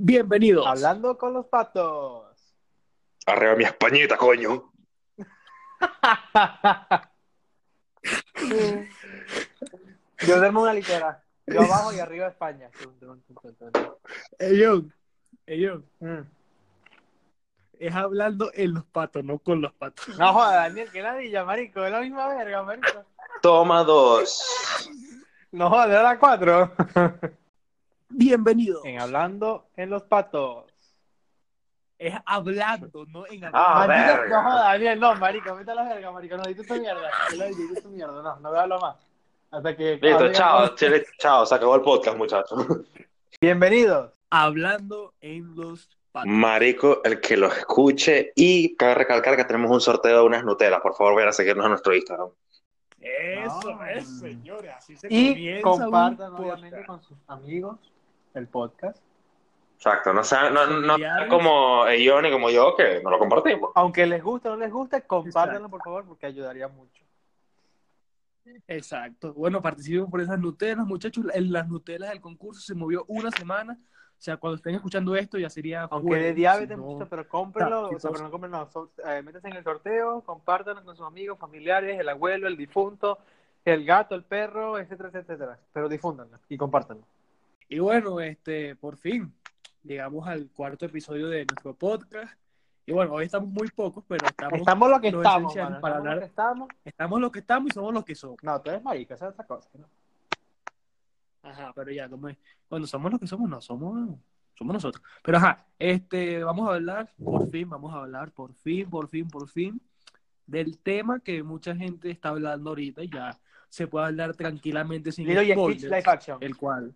Bienvenidos. Hablando con los patos. Arriba mi españita, coño. Yo duermo una litera. Yo abajo y arriba España. Ey, John. Mm. Es hablando en los patos, no con los patos. No joda, Daniel, que ladilla, marico. Es la misma verga, marico. Toma dos. No joda, de hora cuatro. Bienvenidos. En Hablando en los patos. Es hablando, no en Ah, hablando. Verga. no Daniel, no, marico. Vete a la verga, marico. No, dices tu mierda. Dices tu mierda. No, no voy a hablar más. Hasta que. Listo, chao, chile, chao, se acabó el podcast, muchachos. Bienvenidos. Hablando en los patos. Marico, el que lo escuche y cabe recalcar que tenemos un sorteo de unas Nutelas. Por favor, vayan a seguirnos en nuestro Instagram. Eso No. es, señores. Así se Y comienza un compartan, obviamente, con sus amigos el podcast. Exacto, no sean, no, no Familiares. como ellos ni como yo, que no lo compartimos. Aunque les guste o no les guste, compártanlo, por favor, porque ayudaría mucho. Exacto. Bueno, participen por esas Nutelas, muchachos. En las Nutelas del concurso se movió una semana. O sea, cuando estén escuchando esto ya sería. Aunque jueves, de diabetes, si no- muchachos, pero cómprenlo, o sea, pero no so- eh, métanse en el sorteo, compártanlo con sus amigos, familiares, el abuelo, el difunto, el gato, el perro, etcétera, etcétera, etcétera. Pero difúndanlo y compártanlo. Y bueno, este, por fin, llegamos al cuarto episodio de nuestro podcast. Y bueno, hoy estamos muy pocos, pero estamos, Estamos lo que lo estamos, mano, para estamos lo hablar. que estamos. estamos lo que estamos y somos los que somos. No, tú eres marica, esa es otra cosa. ¿no? Ajá, pero ya, como es, cuando somos lo que somos, no, somos, somos nosotros. Pero ajá, este, vamos a hablar, por fin, vamos a hablar, por fin, por fin, por fin, del tema que mucha gente está hablando ahorita y ya se puede hablar tranquilamente sin Lilo y Stitch spoilers, Live Action. el cual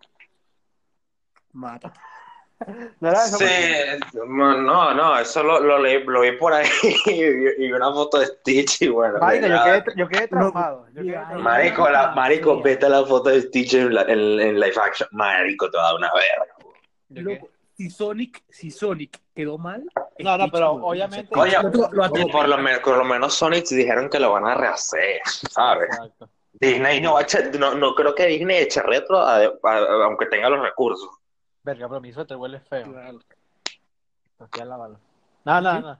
mata. ¿No era eso? Sí, no, no, eso lo, lo, leí- lo vi por ahí y, vi- y una foto de Stitch y bueno. Marica, yo quedé, yo quedé traumado. Yo quedé Mira, traumado. Marico, la, marico, vete a la foto de Stitch en, la- en, en live action. Marico, te va a dar una verga. Si Sonic, si Sonic quedó mal. No, no, pero no. obviamente- Oye, Lo- lo- por, lo menos, por lo menos Sonic dijeron que lo van a rehacer, ¿sabes? Exacto. Disney no, va a echar- no, no creo que Disney eche retro, a- a- aunque tenga los recursos. Verga, pero mi suéter huele feo. Claro. Aquí a lavarlo. No, no, ¿Sí? no.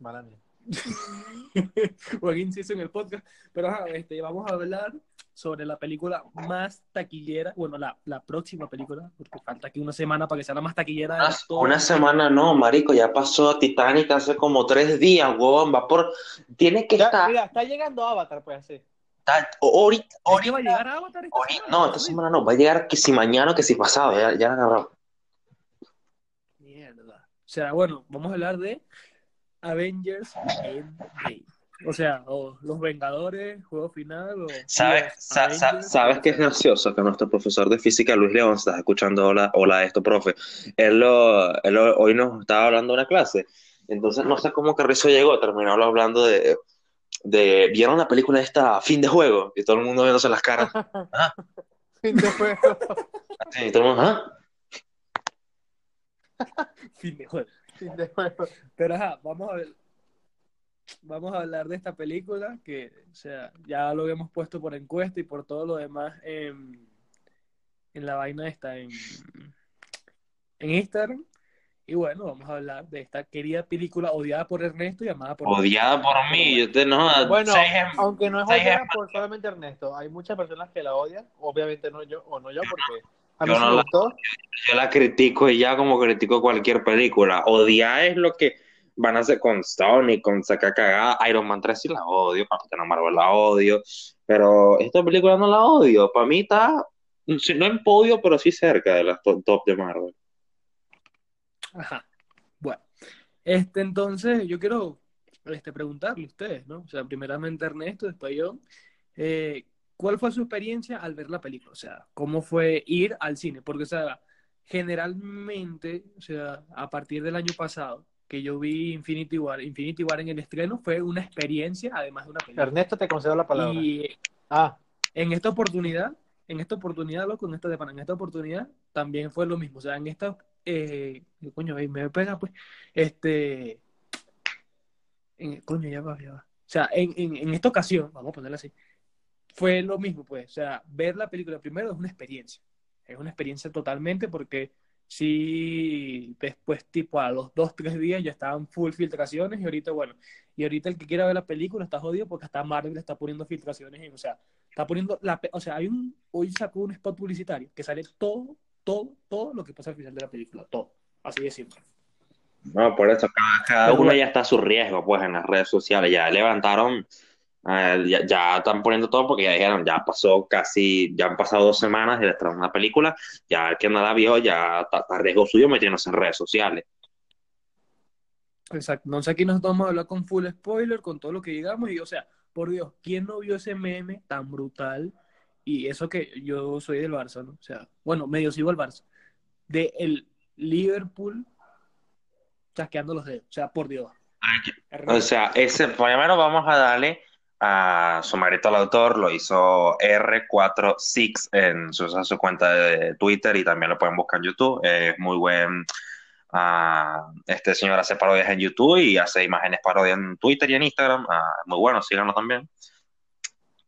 Mala mía. Joaquín se hizo en el podcast. Pero ajá, este, vamos a hablar sobre la película más taquillera. Bueno, la, la próxima película, porque falta aquí una semana para que sea la más taquillera de Una, todo. una semana no, marico, ya pasó a Titanic hace como tres días, huevón, va por... Tiene que Ya, estar... mira, está llegando Avatar, pues así. Está- ahorita, ¿Es que ahorita, va a llegar a Avatar esta ahorita- semana? no, esta semana no, va a llegar que si mañana o que si pasado, ya, ya agarró. Mierda. O sea, bueno, vamos a hablar de Avengers Endgame. O sea, o Los Vengadores, Juego Final, o ¿Sabes, sa-. ¿Sabes qué es gracioso? Que nuestro profesor de física, Luis León, estás escuchando hola, hola esto, profe. Él, lo, él lo- hoy nos estaba hablando de una clase. Entonces, no sé cómo Carrizo llegó, terminó hablando de, de. ¿Vieron la película esta, Fin de Juego? Y todo el mundo viéndose las caras. Fin de juego. Así, y todo el mundo, ¿ah? Fin de juego. Fin de juego. Pero ajá, vamos a ver. Vamos a hablar de esta película que, o sea, ya lo habíamos puesto por encuesta y por todo lo demás en, en la vaina esta, en, en Instagram. Y bueno, vamos a hablar de esta querida película odiada por Ernesto y amada por Odiada por mí, yo te no. Bueno, em- aunque no es odiada em- por solamente Ernesto, hay muchas personas que la odian, obviamente no yo, o no yo, porque a mí Yo no me la- gustó. yo la critico y ya como critico cualquier película. Odiar es lo que van a hacer con Sonic, con sacar cagada. Iron Man 3 sí la odio, Capitana Marvel la odio, pero esta película no la odio. Para mí está, si no en podio, pero sí cerca de las to- top de Marvel. Ajá. Bueno, este entonces yo quiero este, preguntarle a ustedes, ¿no? O sea, primeramente Ernesto, después yo, eh, ¿cuál fue su experiencia al ver la película? O sea, ¿cómo fue ir al cine? Porque, o sea, generalmente, o sea, a partir del año pasado, que yo vi Infinity War, Infinity War en el estreno, fue una experiencia, además de una película. Ernesto te concedo la palabra. Y Ah, en esta oportunidad, en esta oportunidad, loco, en esta de en esta oportunidad también fue lo mismo. O sea, en esta, eh, coño, ahí me pega, pues, este, en- coño, ya va, ya va. O sea, en, en, en esta ocasión, vamos a ponerla así, fue lo mismo, pues. O sea, ver la película primero es una experiencia. Es una experiencia totalmente porque sí, después tipo a los dos, tres días ya estaban full filtraciones y ahorita, bueno, y ahorita el que quiera ver la película está jodido porque hasta Marvel está poniendo filtraciones, o sea, está poniendo, la, o sea, hay un, hoy sacó un spot publicitario que sale todo, todo, todo lo que pasa al final de la película, todo, así de simple. No, por eso cada, cada uno ya está a su riesgo, pues, en las redes sociales. Ya levantaron, eh, ya, ya están poniendo todo porque ya dijeron, ya pasó casi, ya han pasado dos semanas de estrenar una película, ya el que no la vio ya está a riesgo suyo metiéndose en redes sociales. Exacto. No sé, aquí nosotros vamos a hablar con full spoiler, con todo lo que digamos, y o sea, por Dios, ¿quién no vio ese meme tan brutal? Y eso que yo soy del Barça, ¿no? O sea, bueno, medio sigo al Barça. De el Liverpool chasqueando los dedos. O sea, por Dios. O sea, ese primero vamos a darle a su marito al autor, lo hizo R46 en su, en su cuenta de Twitter y también lo pueden buscar en YouTube. Es muy buen. ah, este señor hace parodias en YouTube y hace imágenes parodias en Twitter y en Instagram. Ah, muy bueno, síganlo también.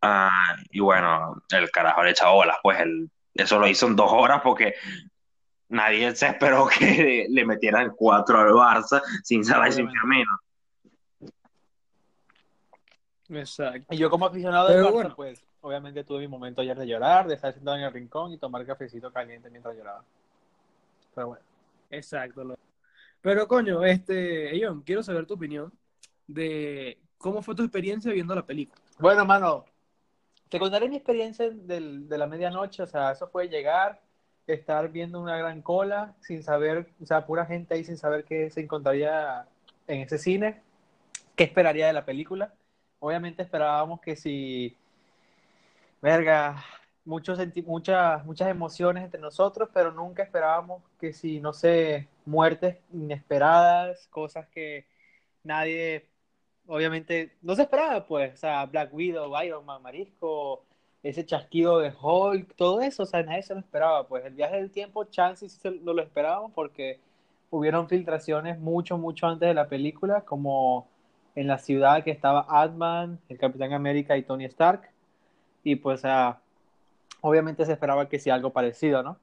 Ah, y bueno, el carajo le echa bolas, pues el, eso lo hizo en dos horas porque nadie se esperó que le metieran cuatro al Barça sin Salah y sin Firmino. Exacto. Y yo como aficionado del Pero Barça, bueno. pues obviamente tuve mi momento ayer de llorar, de estar sentado en el rincón y tomar cafecito caliente mientras lloraba. Pero bueno. Exacto. lo- Pero coño, este, John, quiero saber tu opinión de cómo fue tu experiencia viendo la película. Bueno, mano, te contaré mi experiencia de la medianoche, o sea, eso fue llegar, estar viendo una gran cola, sin saber, o sea, pura gente ahí sin saber qué se encontraría en ese cine, qué esperaría de la película. Obviamente esperábamos que si, verga, muchas, muchas emociones entre nosotros, pero nunca esperábamos que si, no sé, muertes inesperadas, cosas que nadie obviamente no se esperaba, pues, o sea, Black Widow, Iron Man, Marisco, ese chasquido de Hulk, todo eso, o sea, nadie se lo esperaba, pues, el viaje del tiempo, chance no lo esperábamos porque hubieron filtraciones mucho, mucho antes de la película, como en la ciudad que estaba Ant-Man, el Capitán América y Tony Stark, y pues, ah, obviamente se esperaba que sea algo parecido, ¿no?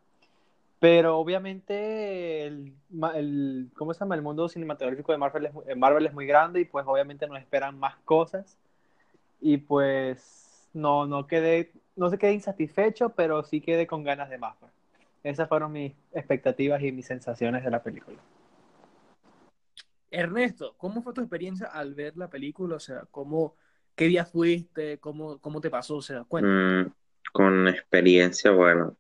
Pero obviamente el, el- ¿cómo se llama? El mundo cinematográfico de Marvel es, muy- Marvel es muy grande y pues obviamente nos esperan más cosas. Y pues no, no quedé, no se quedé insatisfecho, pero sí quedé con ganas de más. pues. Esas fueron mis expectativas y mis sensaciones de la película. Ernesto, ¿cómo fue tu experiencia al ver la película? O sea, ¿cómo, qué día fuiste? ¿Cómo, cómo te pasó? O sea, cuéntame. Mm, con experiencia, bueno.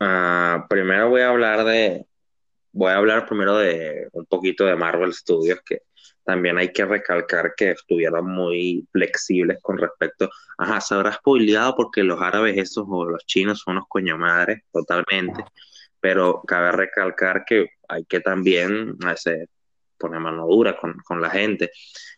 Ah, primero voy a hablar de, voy a hablar primero de un poquito de Marvel Studios, que también hay que recalcar que estuvieron muy flexibles con respecto, ajá, se habrá spoileado porque los árabes esos o los chinos son unos coño madres, totalmente, pero cabe recalcar que hay que también ese, poner mano dura con, con la gente.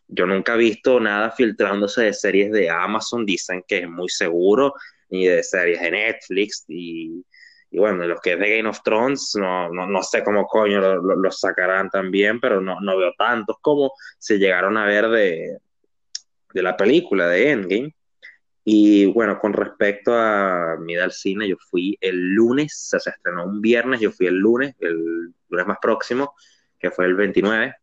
Yo nunca he visto nada filtrándose de series de Amazon, dicen que es muy seguro, ni de series de Netflix, y, y bueno, los que es de Game of Thrones, no, no, no sé cómo coño lo, lo- los sacarán también, pero no, no veo tantos como se llegaron a ver de, de la película de Endgame. Y bueno, con respecto a mi al cine, yo fui el lunes, se estrenó un viernes, yo fui el lunes, el lunes más próximo, que fue el 29.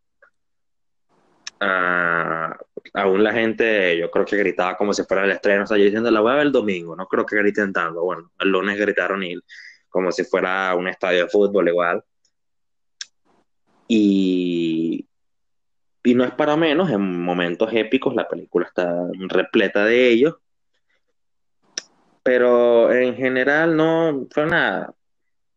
Ah, aún la gente, yo creo que gritaba como si fuera el estreno, o sea, yo diciendo la voy a ver el domingo, no creo que griten tanto. Bueno, el lunes gritaron y como si fuera un estadio de fútbol igual. Y, y no es para menos, en momentos épicos la película está repleta de ellos, pero en general no fue una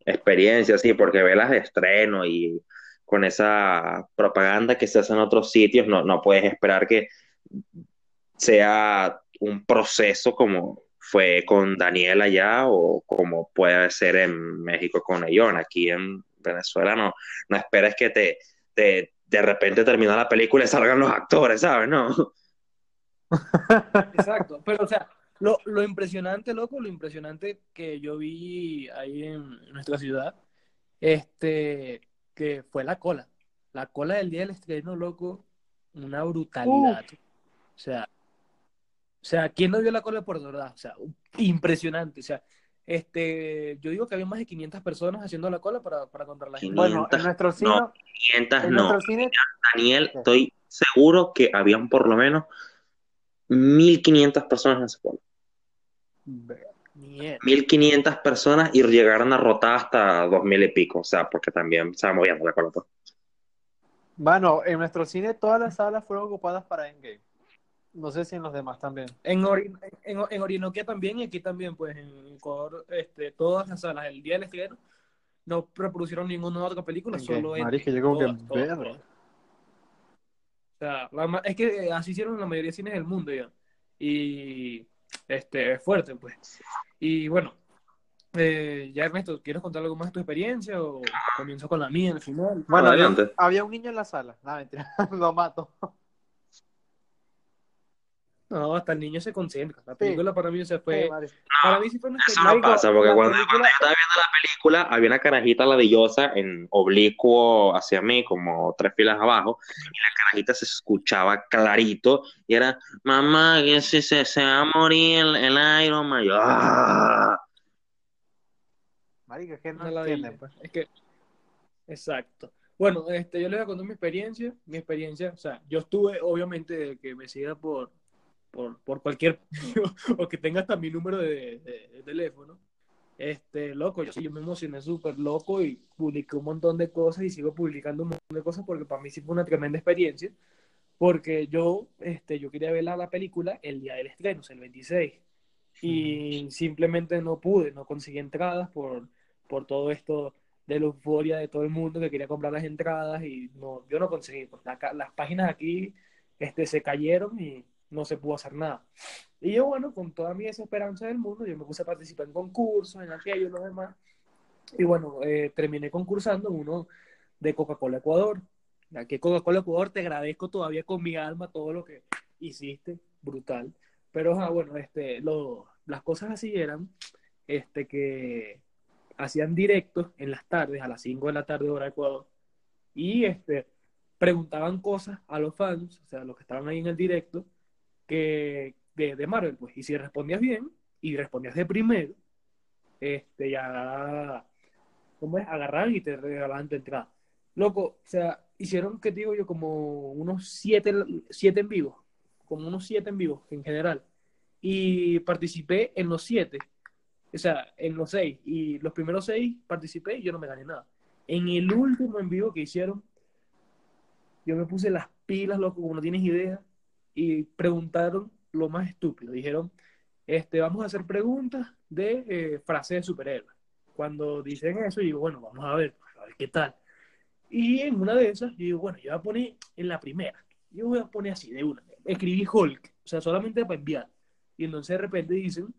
experiencia así, porque velas de estreno y con esa propaganda que se hace en otros sitios, no, no puedes esperar que sea un proceso como fue con Daniel allá o como puede ser en México con Ayón. Aquí en Venezuela no, no esperes que te, te de repente termina la película y salgan los actores, ¿sabes? No. Exacto, pero o sea, lo, lo impresionante, loco, lo impresionante que yo vi ahí en nuestra ciudad, este, que fue la cola. La cola del día del estreno, loco, una brutalidad. O sea, o sea, ¿quién no vio la cola de Puerto Ordaz? O sea, impresionante. O sea, este, yo digo que había más de 500 personas haciendo la cola para, para comprar la gente. Bueno, en 500, nuestro cine, no, 500 en no. nuestro cine, Daniel, estoy seguro que habían por lo menos 1500 personas en esa cola. Mierda. 1500 personas y llegaron a rotar hasta 2000 y pico, o sea, porque también se va moviendo la cola. pues. bueno, en nuestro cine todas las salas fueron ocupadas para Endgame. No sé si en los demás también. En, Ori- en, en Orinoquia también y aquí también, pues en Ecuador, este, todas las salas, el día del estreno, no reproducieron ninguna otra película, solo en yo como que, todas, todas, verga. todas. O sea, la es que así hicieron la mayoría de cines del mundo ya. Y este, es fuerte, pues. Y bueno, eh, ya Ernesto, ¿quieres contar algo más de tu experiencia o comienzo con la mía al final? Bueno, había, Adelante. había un niño en la sala. No, mentira, lo mato. No, hasta el niño se concentra. La película para mí se fue. Sí, marica. Para mí sí fue una Eso no pasa, porque cuando, película- cuando yo estaba viendo la película, había una carajita ladillosa en oblicuo hacia mí, como tres filas abajo, y la carajita se escuchaba clarito, y era, mamá, que si se, se va a morir el, el Iron Man. Yo, "Ah". Marica, que no ladilla. entienden, pues. Es que, exacto. Bueno, este, yo les voy a contar mi experiencia. Mi experiencia, o sea, yo estuve, obviamente, que me siga por, por, por cualquier, o que tenga hasta mi número de, de- de teléfono. Este, loco, yo, sí, yo me emocioné súper loco y publiqué un montón de cosas y sigo publicando un montón de cosas porque para mí sí fue una tremenda experiencia. Porque yo, este, yo quería ver la, la película el día del estreno, o sea, el 26. Y simplemente no pude, no conseguí entradas por, por todo esto de la euforia de todo el mundo que quería comprar las entradas y no, yo no conseguí. Pues, la las páginas aquí este, se cayeron y no se pudo hacer nada. Y yo, bueno, con toda mi desesperanza del mundo, yo me puse a participar en concursos, en aquello y lo demás. Y bueno, eh, terminé concursando uno de Coca-Cola Ecuador. Aquí Coca-Cola Ecuador te agradezco todavía con mi alma todo lo que hiciste, brutal. Pero ah, bueno, este, lo, las cosas así eran este, que hacían directos en las tardes, a las 5 de la tarde hora de Ecuador, y este, preguntaban cosas a los fans, o sea, los que estaban ahí en el directo, que de, de Marvel, pues, y si respondías bien y respondías de primero, este, ya, ¿cómo es? Agarraban y te regalaban tu entrada. Loco, o sea, hicieron, que digo yo, como unos siete, siete en vivo, como unos siete en vivo en general, y participé en los siete, o sea, en los seis, y los primeros seis participé y yo no me gané nada. En el último en vivo que hicieron, yo me puse las pilas, loco, como no tienes idea, y preguntaron lo más estúpido. Dijeron, este, vamos a hacer preguntas de eh, frases de superhéroes. Cuando dicen eso, digo, bueno, vamos a ver, a ver qué tal. Y en una de esas, yo digo, bueno, yo voy a poner en la primera, yo voy a poner así, de una. Escribí Hulk, o sea, solamente para enviar. Y entonces de repente dicen,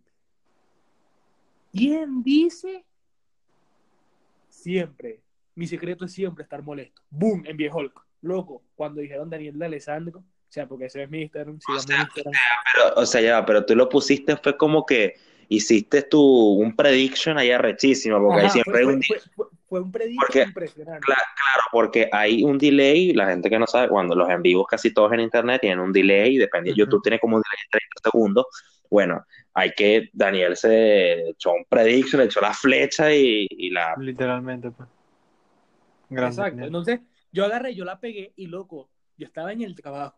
¿quién dice? Siempre. Mi secreto es siempre estar molesto. ¡Boom! Envié Hulk. Loco, cuando dijeron Daniel de Alessandro, sea, porque ese es mi Instagram, sigamos sea, mi Instagram. Pero, o sea, ya, pero tú lo pusiste, fue como que hiciste tu, un prediction ahí arrechísimo, porque ahí siempre fue, hay un fue, fue, fue un predicto Porque- impresionante. Claro, claro, porque hay un delay, la gente que no sabe, cuando los en vivos casi todos en internet tienen un delay, depende, Ujú. YouTube tiene como un delay de 30 segundos. Bueno, hay que, Daniel se echó un prediction, echó la flecha y, y la... Literalmente, pues. Grande, Exacto. Entonces, yo agarré, yo la pegué y loco, yo estaba en el trabajo.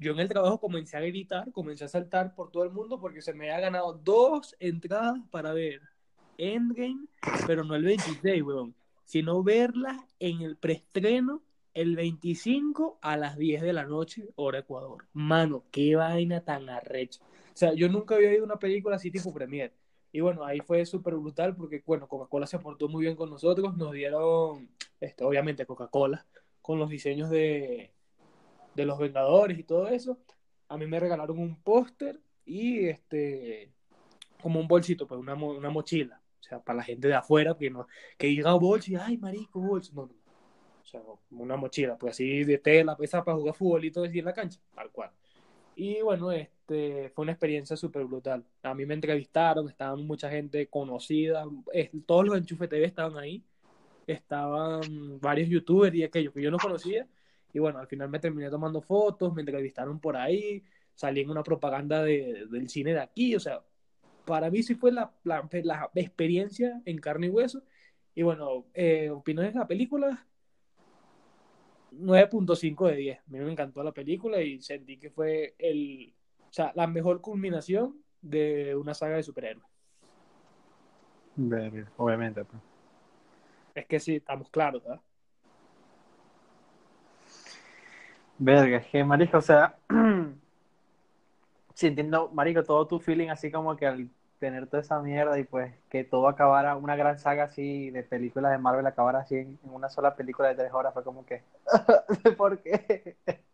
Yo en el trabajo comencé a gritar, comencé a saltar por todo el mundo porque se me había ganado dos entradas para ver Endgame, pero no el 26, weón, sino verla en el preestreno el 25 a las 10 de la noche, hora Ecuador. Mano, qué vaina tan arrecha. O sea, yo nunca había ido a una película así tipo premier. Y bueno, ahí fue súper brutal porque, bueno, Coca-Cola se portó muy bien con nosotros. Nos dieron, este, obviamente, Coca-Cola con los diseños de, de los Vengadores y todo eso. A mí me regalaron un póster y este, como un bolsito, pues una, una mochila. O sea, para la gente de afuera que, no, que diga bolso y, ay, marico, bolso. No, no. O sea, una mochila, pues así de tela, pesa para jugar fútbol y así en la cancha, tal cual. Y bueno, este, fue una experiencia súper brutal. A mí me entrevistaron, estaban mucha gente conocida, es- todos los Enchufe TV estaban ahí, estaban varios youtubers y aquellos que yo no conocía. Y bueno, al final me terminé tomando fotos, me entrevistaron por ahí, salí en una propaganda de- del cine de aquí, o sea, para mí sí fue la, la, la experiencia en carne y hueso. Y bueno, eh, opiniones de la película, 9.5 de 10. A mí me encantó la película y sentí que fue el, o sea, la mejor culminación de una saga de superhéroes. Obviamente. Pues. Es que sí, estamos claros, ¿verdad? Verga, es que, marico, o sea, sí entiendo, marico, todo tu feeling así como que al tener toda esa mierda y pues que todo acabara, una gran saga así de películas de Marvel acabara así en, en una sola película de tres horas, fue como que, ¿por qué?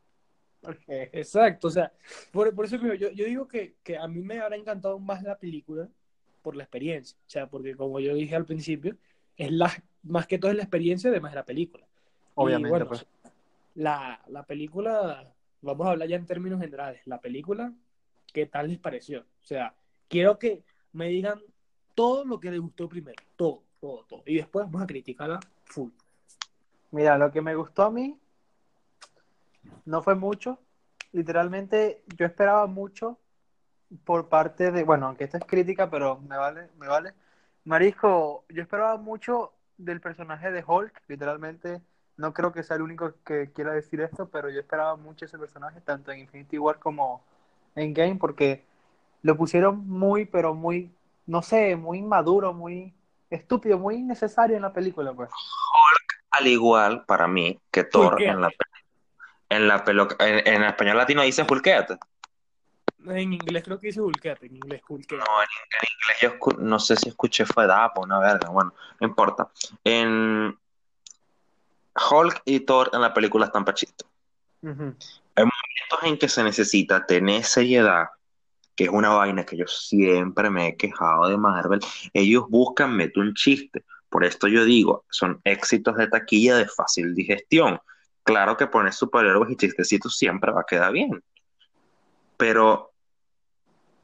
¿Por qué? Exacto, o sea, por, por eso yo, yo digo que, que a mí me habrá encantado más la película por la experiencia, o sea, porque como yo dije al principio, es la, más que todo es la experiencia de más la película. Obviamente, y bueno, pues. La, la película, vamos a hablar ya en términos generales, la película, ¿qué tal les pareció? O sea, quiero que me digan todo lo que les gustó primero, todo, todo, todo, y después vamos a criticarla full. Mira, lo que me gustó a mí no fue mucho. Literalmente yo esperaba mucho por parte de, bueno, aunque esta es crítica, pero me vale, me vale. Marisco, yo esperaba mucho del personaje de Hulk, literalmente. No creo que sea el único que quiera decir esto, pero yo esperaba mucho ese personaje, tanto en Infinity War como en Game, porque lo pusieron muy, pero muy, no sé, muy inmaduro, muy estúpido, muy innecesario en la película, pues. Al igual, para mí, que Thor en la, en la pelo, en, en español latino dice Hulkete. En inglés creo que dice Hulkete, en inglés Hulkete. No, en, en inglés yo escu- no sé si escuché fue Dapo, una verga, bueno, no importa. En Hulk y Thor en la película están pa' chiste. Ujú. momentos en que se necesita tener seriedad, que es una vaina que yo siempre me he quejado de Marvel, ellos buscan meter un chiste. Por esto yo digo, son éxitos de taquilla de fácil digestión. Claro que poner superhéroes y chistecitos siempre va a quedar bien. Pero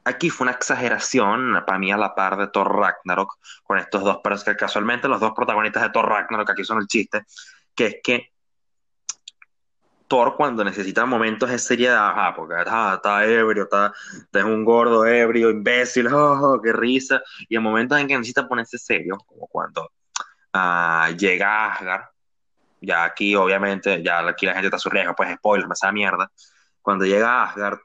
aquí fue una exageración, para mí a la par de Thor Ragnarok, con estos dos, pero es que casualmente los dos protagonistas de Thor Ragnarok aquí son el chiste, que es que Thor cuando necesita momentos de seriedad, ajá, porque está ebrio, está, es un gordo ebrio, imbécil, oh, qué risa, y en momentos en que necesita ponerse serio, como cuando ah, llega Asgard, ya aquí obviamente, ya aquí la gente está a su riesgo, pues spoiler, me esa mierda, cuando llega Asgard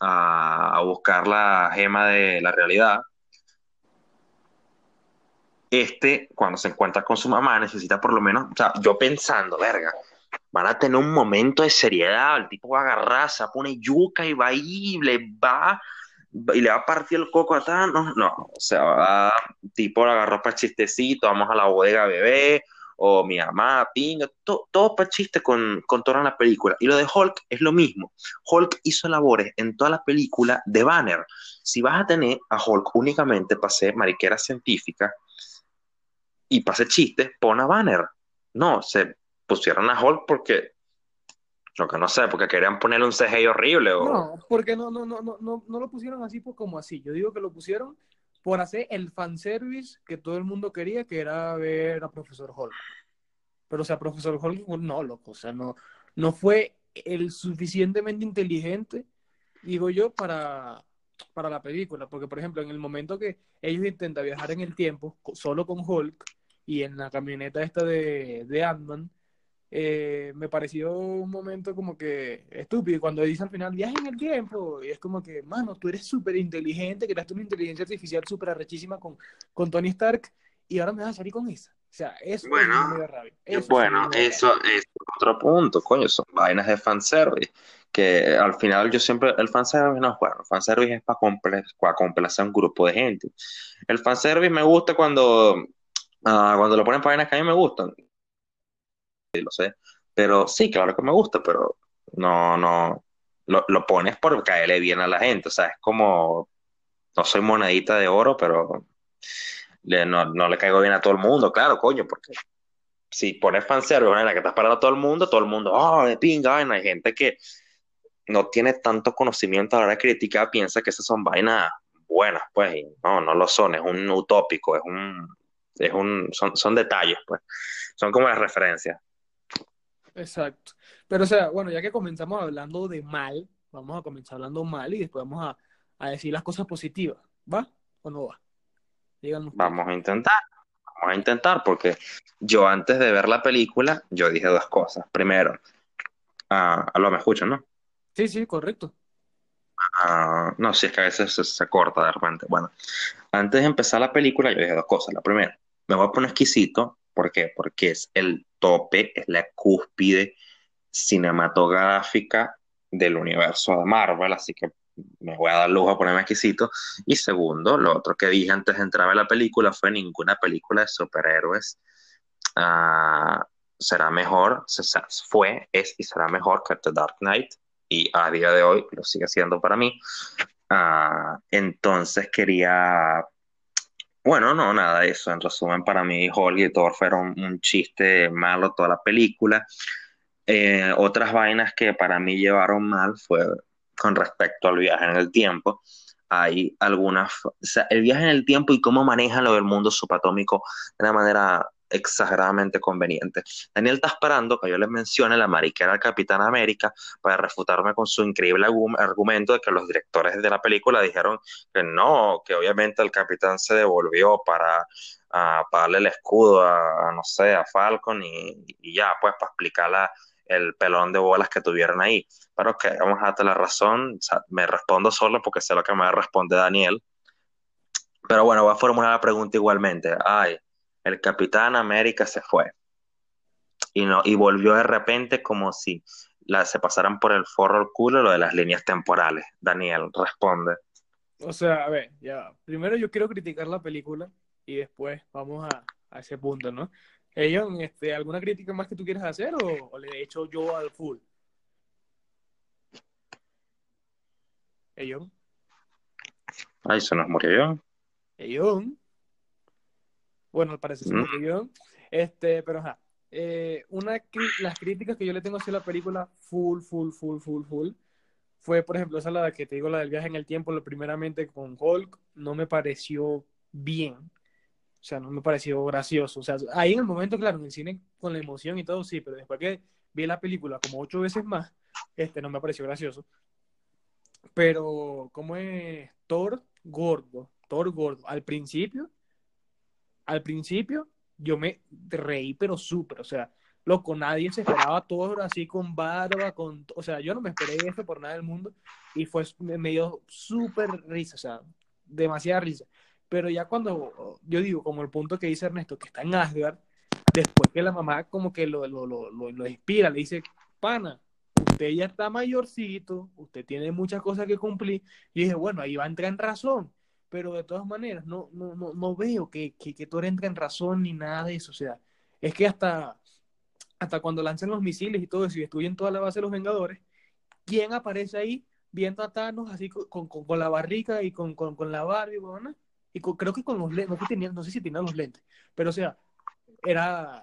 a, a buscar la gema de la realidad, este, cuando se encuentra con su mamá, necesita por lo menos, o sea, yo pensando, verga, van a tener un momento de seriedad, el tipo va a agarrar, se pone yuca y va ahí, le va, y le va a partir el coco a Thanos, no, o sea, va, tipo la agarró para chistecito, vamos a la bodega bebé, o mi mamá, pinga, to- todo para chiste con, con en la película. Y lo de Hulk es lo mismo. Hulk hizo labores en toda la película de Banner. Si vas a tener a Hulk únicamente para hacer mariquera científica y hacer chistes, pon a Banner. No, se pusieron a Hulk porque, lo que no sé, porque querían ponerle un CGI horrible o... No, porque no, no, no, no, no, no lo pusieron así pues, como así. Yo digo que lo pusieron por hacer el fanservice que todo el mundo quería, que era ver a Profesor Hulk. Pero, o sea, Profesor Hulk, no, loco, o sea, no, no fue el suficientemente inteligente, digo yo, para, para la película. Porque, por ejemplo, en el momento que ellos intentan viajar en el tiempo, solo con Hulk, y en la camioneta esta de, de Ant-Man, eh, me pareció un momento como que estúpido. Cuando dice al final, viaje en el tiempo, y es como que, mano, tú eres súper inteligente, creaste una inteligencia artificial súper arrechísima con, con Tony Stark, y ahora me vas a salir con esa. O sea, eso Bueno, dio rabia. Eso Bueno, eso es otro punto, coño, son vainas de fanservice, que al final yo siempre, el fanservice no es bueno, el fanservice es para complacer a un grupo de gente. El fanservice me gusta cuando, ah, cuando lo ponen para vainas que a mí me gustan, sí, lo sé, pero sí, claro que me gusta, pero no, no, lo, lo pones por caerle bien a la gente, o sea, es como, no soy monedita de oro, pero no, no le caigo bien a todo el mundo, claro, coño, porque si pones fanservice en la que estás parando a todo el mundo, todo el mundo, oh, de pinga, vaina. Hay gente que no tiene tanto conocimiento a la hora de criticar, piensa que esas son vainas buenas, pues, y no, no lo son, es un utópico, es un, es un, son, son detalles, pues, son como las referencias. Exacto. Pero, o sea, bueno, ya que comenzamos hablando de mal, vamos a comenzar hablando mal y después vamos a, a decir las cosas positivas, ¿va? o no va? Ustedes. Vamos a intentar, vamos a intentar, porque yo antes de ver la película, yo dije dos cosas. Primero, ah, aló, me escuchan, ¿no? Sí, sí, correcto. Ah, no, si es que a veces se, se corta de repente. Bueno, antes de empezar la película, yo dije dos cosas. La primera, me voy a poner exquisito. ¿Por qué? Porque es el tope, es la cúspide cinematográfica del universo de Marvel, así que me voy a dar lujo a ponerme exquisito. Y segundo, lo otro que dije antes de entrar a la película fue ninguna película de superhéroes ah, será mejor, se- fue, es y será mejor que The Dark Knight. Y a día de hoy lo sigue siendo para mí. Ah, entonces quería, bueno, no, nada de eso. En resumen, para mí, Hulk y Thor fueron un chiste malo toda la película. Eh, otras vainas que para mí llevaron mal fue con respecto al viaje en el tiempo. Hay algunas, o sea, el viaje en el tiempo y cómo manejan lo del mundo subatómico de una manera exageradamente conveniente. Daniel está esperando que yo les mencione la mariquera del Capitán América para refutarme con su increíble argu- argumento de que los directores de la película dijeron que no, que obviamente el capitán se devolvió para, para darle el escudo a, a, no sé, a Falcon y, ya, pues para explicar el pelón de bolas que tuvieron ahí. Pero que vamos a darte la razón, me respondo solo porque sé lo que me va a responder Daniel. Pero bueno, voy a formular la pregunta igualmente. Ay, el Capitán América se fue y no y volvió de repente como si la, se pasaran por el forro el culo lo de las líneas temporales. Daniel, responde. O sea, a ver, ya. Primero yo quiero criticar la película y después vamos a, a ese punto, ¿no? Ellos, este, ¿alguna crítica más que tú quieras hacer o, o le he hecho yo al full? Ellos, Ay, se nos murió yo. ellos. Bueno, al parecer se Mm. murió. Este, pero ajá. Eh, una las críticas que yo le tengo hacia la película, full, full, full, full, full, fue, por ejemplo, esa la que te digo, la del viaje en el tiempo, lo primeramente con Hulk, no me pareció bien. O sea, no me pareció gracioso. O sea, ahí en el momento, claro, en el cine con la emoción y todo, sí, pero después que vi la película como ocho veces más, este no me pareció gracioso. Pero, ¿cómo es? Thor gordo, Thor gordo. Al principio, al principio, yo me reí, pero súper. O sea, loco, nadie se esperaba Thor así con barba, con. O sea, yo no me esperé eso por nada del mundo. Y fue, me dio súper risa, o sea, demasiada risa. Pero ya cuando, yo digo, como el punto que dice Ernesto, que está en Asgard, después que la mamá como que lo, lo, lo, lo, lo inspira, le dice, pana, usted ya está mayorcito, usted tiene muchas cosas que cumplir. Y dije, bueno, ahí va a entrar en razón. Pero de todas maneras, no, no, no, no veo que, que, que Thor entre en razón ni nada de eso. O sea, es que hasta, hasta cuando lanzan los misiles y todo eso y destruyen toda la base de los Vengadores, ¿quién aparece ahí viendo a Thanos así con, con, con la barrica y con, con, con la Barbie? Y con- creo que con los lentes, no sé, si tenía, no sé si tenía los lentes, pero o sea, era,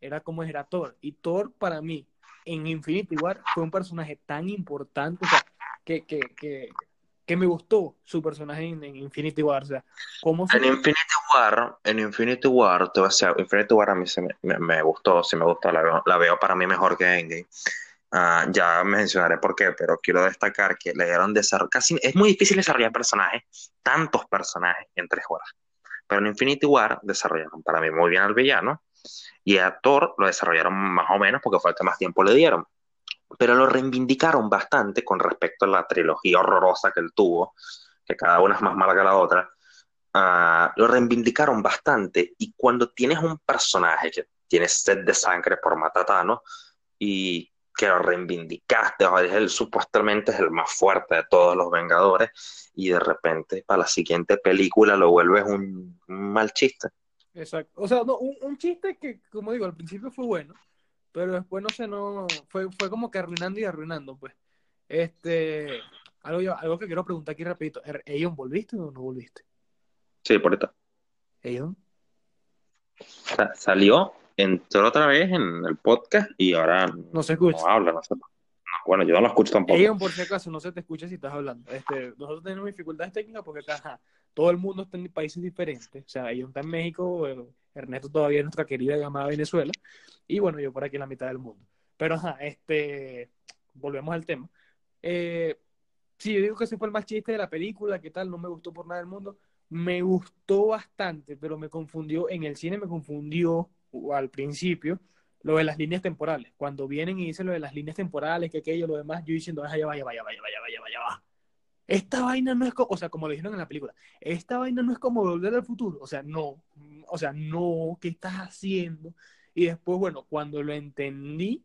era como era Thor. Y Thor para mí, en Infinity War, fue un personaje tan importante, o sea, que, que, que, que me gustó su personaje en, Infinity War, o sea, cómo. En Infinity War, en Infinity War, te voy a decir, Infinity War a mí se me, me- gustó, sí me gustó, la veo, la veo para mí mejor que Endgame. Ah, ya mencionaré por qué, pero quiero destacar que le dieron desarrollo, casi es muy difícil desarrollar personajes, tantos personajes en tres horas. Pero en Infinity War desarrollaron para mí muy bien al villano y a Thor lo desarrollaron más o menos porque fue que más tiempo le dieron. Pero lo reivindicaron bastante con respecto a la trilogía horrorosa que él tuvo, que cada una es más mala que la otra. Ah, lo reivindicaron bastante y cuando tienes un personaje que tiene sed de sangre por Thanos y que lo reivindicaste, o el, supuestamente es el más fuerte de todos los Vengadores y de repente para la siguiente película lo vuelves un, un mal chiste. Exacto. O sea, no, un, un chiste que, como digo, al principio fue bueno, pero después no sé, no, fue, fue como que arruinando y arruinando, pues. Este, algo, yo- algo que quiero preguntar aquí rapidito. Er- ¿Eion volviste o no volviste? Sí, por esto. ¿Eion? Sa- Salió, entró otra vez en el podcast y ahora No se escucha. no habla, no. No, bueno, yo no lo escucho tampoco. Eion, por si acaso, no se te escucha si estás hablando. Este, nosotros tenemos dificultades técnicas porque acá todo el mundo está en países diferentes. O sea, Eion está en México, Ernesto todavía en nuestra querida llamada Venezuela, y bueno, yo por aquí en la mitad del mundo. Pero ajá, este, volvemos al tema. Eh, sí, yo digo que ese fue el más chiste de la película, ¿qué tal? No me gustó por nada del mundo. me gustó bastante, pero me confundió, en el cine me confundió al principio lo de las líneas temporales. Cuando vienen y dicen lo de las líneas temporales, que aquello, lo demás, yo diciendo, vaya, vaya, vaya, vaya, vaya, vaya, vaya, vaya. Esta vaina no es como, o sea, como lo dijeron en la película, esta vaina no es como volver al futuro. O sea, no, o sea, no, ¿qué estás haciendo? Y después, bueno, cuando lo entendí,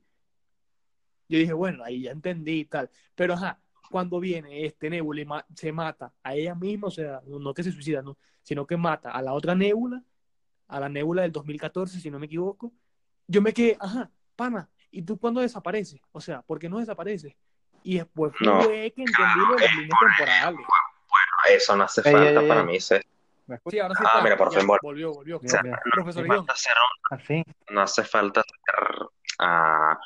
yo dije, bueno, ahí ya entendí y tal. Pero, ajá, cuando viene este Nebula y se mata a ella misma, o sea, no que se suicida, no, sino que mata a la otra Nebula, a la Nebula del 2014, si no me equivoco, yo me quedé, ajá, pana, ¿y tú cuándo desapareces? O sea, ¿por qué no desapareces? Y después fue No, que entendí lo de las líneas temporales. Eso no hace Ey, falta ey, para ey. mí. Se, ¿Me escuchas? Sí, ahora sí Ah, está, mira, por fin vol- volvió, volvió. Bien. Profesor no hace falta Al fin. no hace falta ser, ah,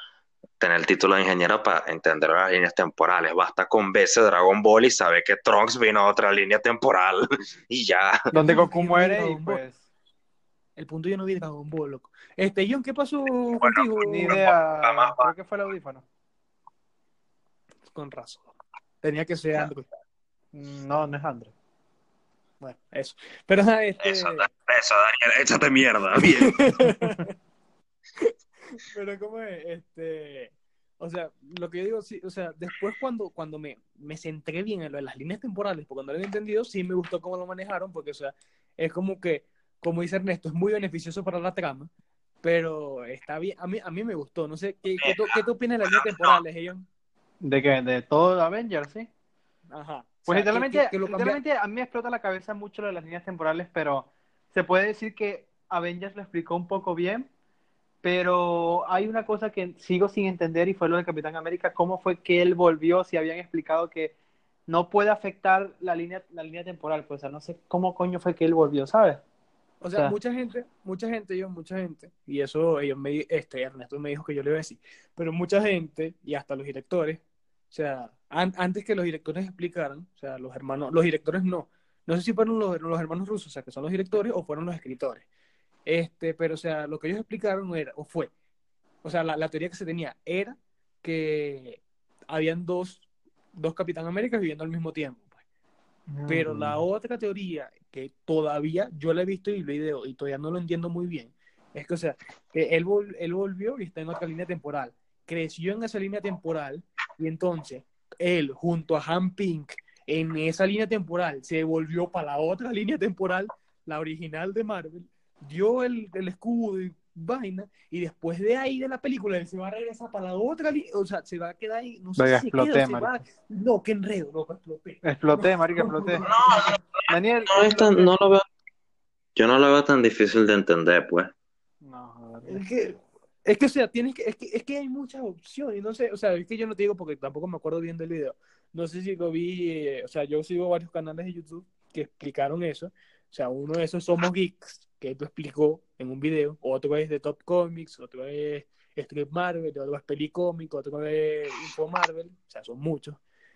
tener el título de ingeniero para entender las líneas temporales. Basta con verse Dragon Ball y saber que Trunks vino a otra línea temporal y ya. Donde Goku muere y Dragon Ball. pues. El punto yo no vi Dragon Ball, loco. Este, John, ¿qué pasó contigo? Ni idea. Creo que fue el audífono. Con razón. Tenía que ser Android. Mm, No, no es Android. Bueno, eso. Pero este. Eso, eso, Daniel, échate mierda. Bien. Pero como es, este, o sea, lo que yo digo, sí, o sea, después cuando, cuando me, me centré bien en lo de las líneas temporales, porque cuando lo había entendido, sí me gustó cómo lo manejaron, porque, o sea, es como que, como dice Ernesto, es muy beneficioso para la trama, pero está bien, a mí, a mí me gustó, no sé, ¿qué, qué, tú, qué tú opinas de las líneas temporales, Elon? ¿De qué? De todo Avengers, sí. Ajá. Pues O sea, literalmente, que- literalmente a mí me explota la cabeza mucho lo de las líneas temporales, pero se puede decir que Avengers lo explicó un poco bien, pero hay una cosa que sigo sin entender y fue lo del Capitán América, cómo fue que él volvió, si habían explicado que no puede afectar la línea, la línea temporal, pues o sea, no sé cómo coño fue que él volvió, ¿sabes? O sea, O sea, mucha gente, mucha gente, yo, mucha gente, y eso ellos me, este, Ernesto me dijo que yo le iba a decir, pero mucha gente, y hasta los directores, o sea, an- antes que los directores explicaran, o sea, los hermanos, los directores no, no sé si fueron los, los hermanos rusos, o sea, que son los directores, o fueron los escritores, este, pero o sea, lo que ellos explicaron era, o fue, o sea, la, la teoría que se tenía era que habían dos, dos Capitán Américas viviendo al mismo tiempo, pues. Pero la Mm. otra teoría que todavía yo la he visto y video y todavía no lo entiendo muy bien, es que, o sea, él, vol- él volvió y está en otra línea temporal. Creció en esa línea temporal y entonces él, junto a Han Pink, en esa línea temporal, se volvió para la otra línea temporal, la original de Marvel, dio el, el escudo y vaina, y después de ahí de la película, él se va a regresar para la otra línea, o sea, se va a quedar ahí, no sé si se exploté, queda, se va-. No, qué enredo, no, exploté. Exploté, marica, exploté. Daniel. No, es tan- no lo veo, yo no lo veo tan difícil de entender, pues. No. Es que, es que, o sea, tienes que, es que, es que hay muchas opciones, no sé, o sea, es que yo no te digo porque tampoco me acuerdo bien del video. No sé si lo vi, eh, o sea, yo sigo varios canales de YouTube que explicaron eso. O sea, uno de esos Somos Geeks, que tú explicó en un video, otro es de Top Comics, otro es Strip Marvel, otro es Pelicómico, otro es Info Marvel, o sea, son muchos.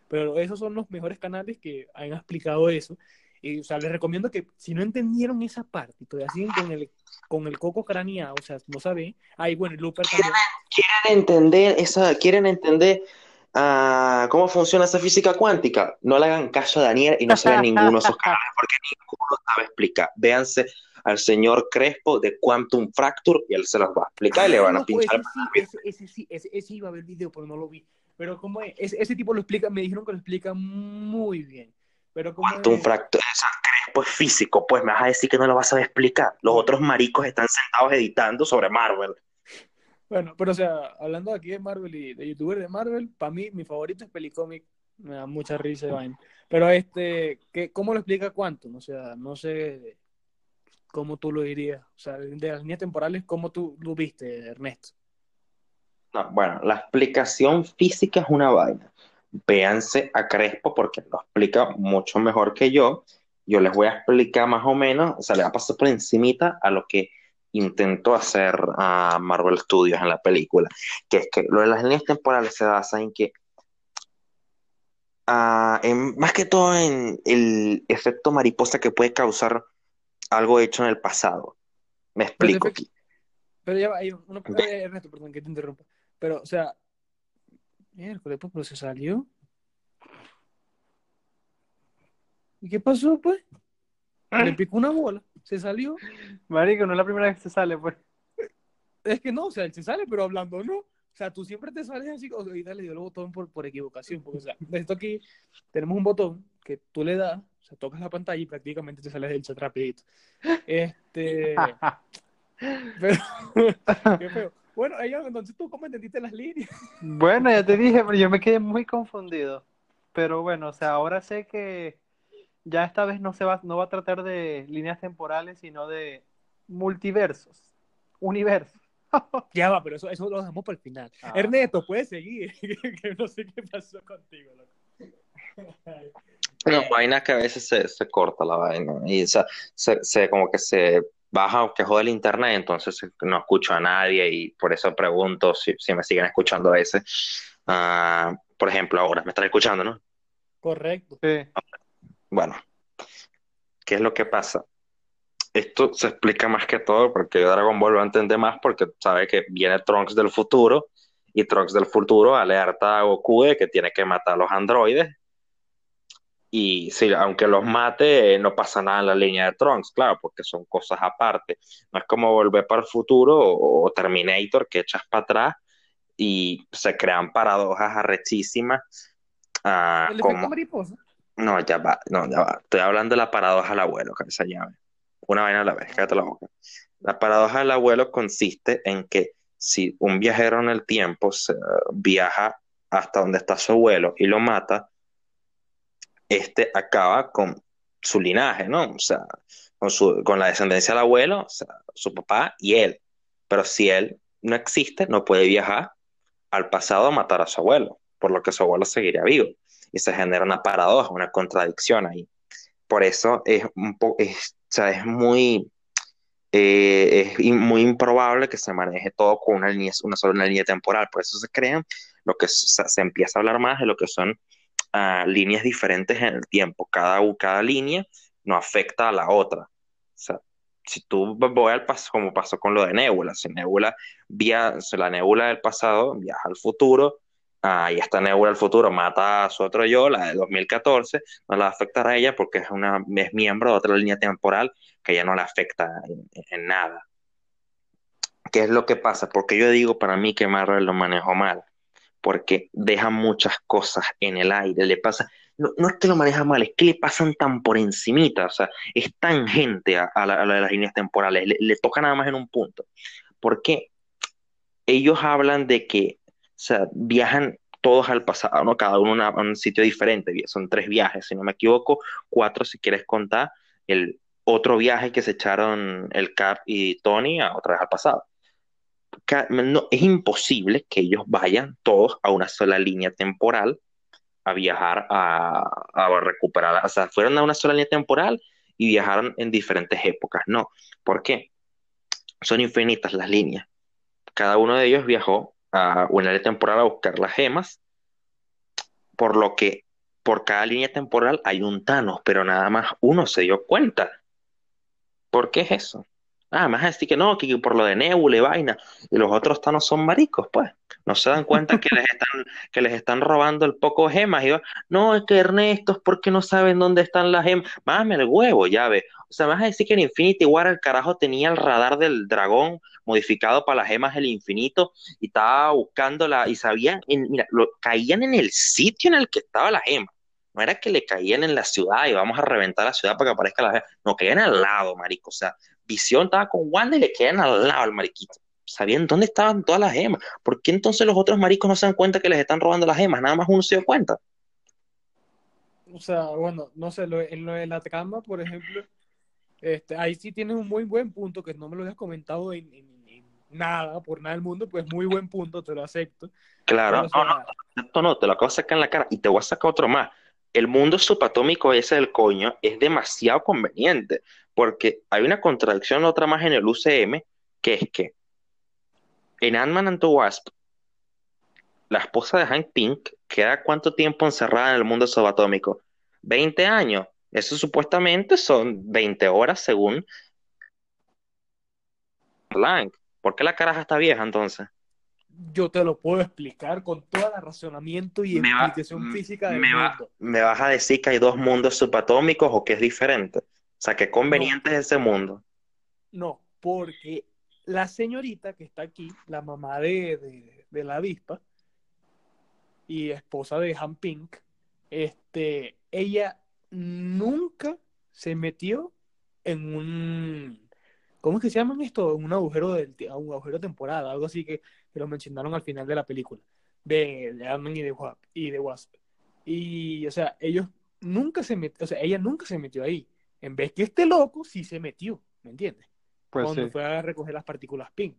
Pero esos son los mejores canales que han explicado eso. Y, o sea, les recomiendo que si no entendieron esa parte y todavía siguen con el, con el coco craneado, o sea, no saben. Ahí, bueno, y Looper quieren entender esa, quieren entender ah, cómo funciona esa física cuántica, no le hagan caso a Daniel y no se vean ninguno de esos canales porque ninguno sabe explicar. Véanse al señor Crespo de Quantum Fracture y él se los va a explicar y le Ah, van a loco, pinchar. ese sí, ese, ese sí, ese, ese iba a ver video, pero no lo vi. Pero como es, ese, tipo lo explica, me dijeron que lo explica muy bien. Pero como Quantum es- Fracture, o sea, Crespo es físico, pues me vas a decir que no lo vas a explicar. Los otros maricos están sentados editando sobre Marvel. Bueno, pero o sea, hablando aquí de Marvel y de youtuber de Marvel, para mí mi favorito es Pelicomic, me da mucha risa vaina. Pero este, ¿qué, ¿cómo lo explica Quantum? O sea, no sé cómo tú lo dirías. O sea, de las líneas temporales, ¿cómo tú lo viste, Ernesto? No, bueno, la explicación física es una vaina. Véanse a Crespo porque lo explica mucho mejor que yo. Yo les voy a explicar más o menos, o sea, le va a pasar por encimita a lo que intentó hacer a Marvel Studios en la película, que es que lo de las líneas temporales se basa en que, ah, más que todo en el efecto mariposa que puede causar algo hecho en el pasado. Me explico aquí. Pero ya va, hay uno, eh, Ernesto, perdón que te interrumpa. Pero, o sea, miércoles, pues, pero se salió. ¿Y qué pasó, pues? Le picó una bola, se salió. Marico, no es la primera vez que se sale, pues. Es que no, o sea, él se sale, pero hablando no. O sea, tú siempre te sales así, o sea, y dale, dio el botón por, por equivocación. Porque, o sea, esto aquí tenemos un botón que tú le das, o sea, tocas la pantalla y prácticamente te sales del chat rapidito. Este. pero, qué feo. Bueno, ellos, entonces tú cómo entendiste las líneas. Bueno, ya te dije, pero yo me quedé muy confundido. Pero bueno, o sea, ahora sé que ya esta vez no se va, no va a tratar de líneas temporales, sino de multiversos, universos. Ya va, pero eso, eso lo dejamos para el final. Ah. Ernesto, puedes seguir. que no sé qué pasó contigo, loco. No, vaina que a veces se, se corta la vaina y o sea, se, se- como que se baja que jode el internet, entonces no escucho a nadie y por eso pregunto si, si me siguen escuchando a veces. Ah, por ejemplo, ahora me están escuchando, ¿no? Correcto. Sí. Bueno, ¿qué es lo que pasa? Esto se explica más que todo porque Dragon Ball lo entiende más porque sabe que viene Trunks del futuro y Trunks del futuro alerta a Goku de que tiene que matar a los androides y si, aunque los mate, no pasa nada en la línea de Trunks, claro, porque son cosas aparte. No es como volver para el futuro o, Terminator que echas para atrás y se crean paradojas arrechísimas. ah, El como... mariposa. No, ya va, no, ya va. Estoy hablando de la paradoja del abuelo, cabeza llave. Una vaina a la vez, cállate la boca. La paradoja del abuelo consiste en que si un viajero en el tiempo viaja hasta donde está su abuelo y lo mata, este acaba con su linaje, ¿no? O sea, con, su, con la descendencia del abuelo, su papá y él. Pero si él no existe, no puede viajar al pasado a matar a su abuelo, por lo que su abuelo seguiría vivo y se genera una paradoja, una contradicción ahí. Por eso es un poco, es, sea, es muy, eh, es muy improbable que se maneje todo con una línea, una sola línea temporal. Por eso se crean lo que se, se empieza a hablar más de lo que son uh, líneas diferentes en el tiempo. Cada, cada línea no afecta a la otra. O sea, si tú voy al paso, como pasó con lo de Nebula, si Nebula via, si la Nebula del pasado viaja al futuro, Ah, y esta Nebula del futuro mata a su otro yo, la de 2014, no la afectará a ella porque es, una, es miembro de otra línea temporal que ya no la afecta en, nada. ¿Qué es lo que pasa? Porque yo digo para mí que Marvel lo manejó mal, porque deja muchas cosas en el aire, le pasa, no, no es que lo maneja mal, es que le pasan tan por encimita, o sea, es tangente a, a, la, a las líneas temporales, le, le toca nada más en un punto. porque Ellos hablan de que sea, viajan todos al pasado, ¿no? Cada uno a un sitio diferente, son tres viajes, si no me equivoco, cuatro si quieres contar el otro viaje que se echaron el Cap y Tony a otra vez al pasado. No, es imposible que ellos vayan todos a una sola línea temporal a viajar a, a recuperar, o sea, fueron a una sola línea temporal y viajaron en diferentes épocas, no. ¿Por qué? Son infinitas las líneas. Cada uno de ellos viajó a una línea temporal a buscar las gemas, por lo que por cada línea temporal hay un Thanos, pero nada más uno se dio cuenta. ¿Por qué es eso? Ah, más así que no, que por lo de Nebula y vaina, y los otros Thanos son maricos, pues. No se dan cuenta que les están, que les están robando el poco gemas. Y va, no, es que Ernesto, es porque no saben dónde están las gemas. Mámame el huevo, ya ve. O sea, vas a decir que en Infinity War el carajo tenía el radar del dragón modificado para las gemas del infinito y estaba buscándola y sabían, en, mira, lo, caían en el sitio en el que estaba la gema. No era que le caían en la ciudad y vamos a reventar la ciudad para que aparezca la. No, caían al lado, marico. O sea, Visión estaba con Wanda y le quedan al lado al mariquito. Sabían dónde estaban todas las gemas. ¿Por qué entonces los otros maricos no se dan cuenta que les están robando las gemas? Nada más uno se dio cuenta. O sea, bueno, no sé, lo, en lo de la trama, por ejemplo, este, ahí sí tienes un muy buen punto que no me lo habías comentado en, en, en nada, por nada del mundo, pues muy buen punto, te lo acepto. Claro, Pero, o sea, no, no, esto no, te lo acabo de sacar en la cara y te voy a sacar otro más. El mundo subatómico ese del coño es demasiado conveniente porque hay una contradicción otra más en el UCM que es que en Ant-Man and the Wasp la esposa de Hank Pink queda cuánto tiempo encerrada en el mundo subatómico 20 años eso supuestamente son 20 horas según Lang. ¿por qué la caraja está vieja entonces? Yo te lo puedo explicar con todo el razonamiento y me explicación va, física del me mundo. Va, ¿Me vas a decir que hay dos mundos subatómicos o que es diferente? sea, qué conveniente es ese mundo. No, porque la señorita que está aquí, la mamá de, de, de la avispa y esposa de Han Pink, este, ella nunca se metió en un, ¿cómo es que se llaman esto? En un agujero del, un agujero temporal, algo así que, que lo mencionaron al final de la película, de, de Ant-Man y de, Wasp, y de Wasp. Y, o sea, ellos nunca se metió, o sea, ella nunca se metió ahí. En vez que este loco sí se metió, ¿me entiendes? Pues Cuando sí. fue a recoger las partículas pink.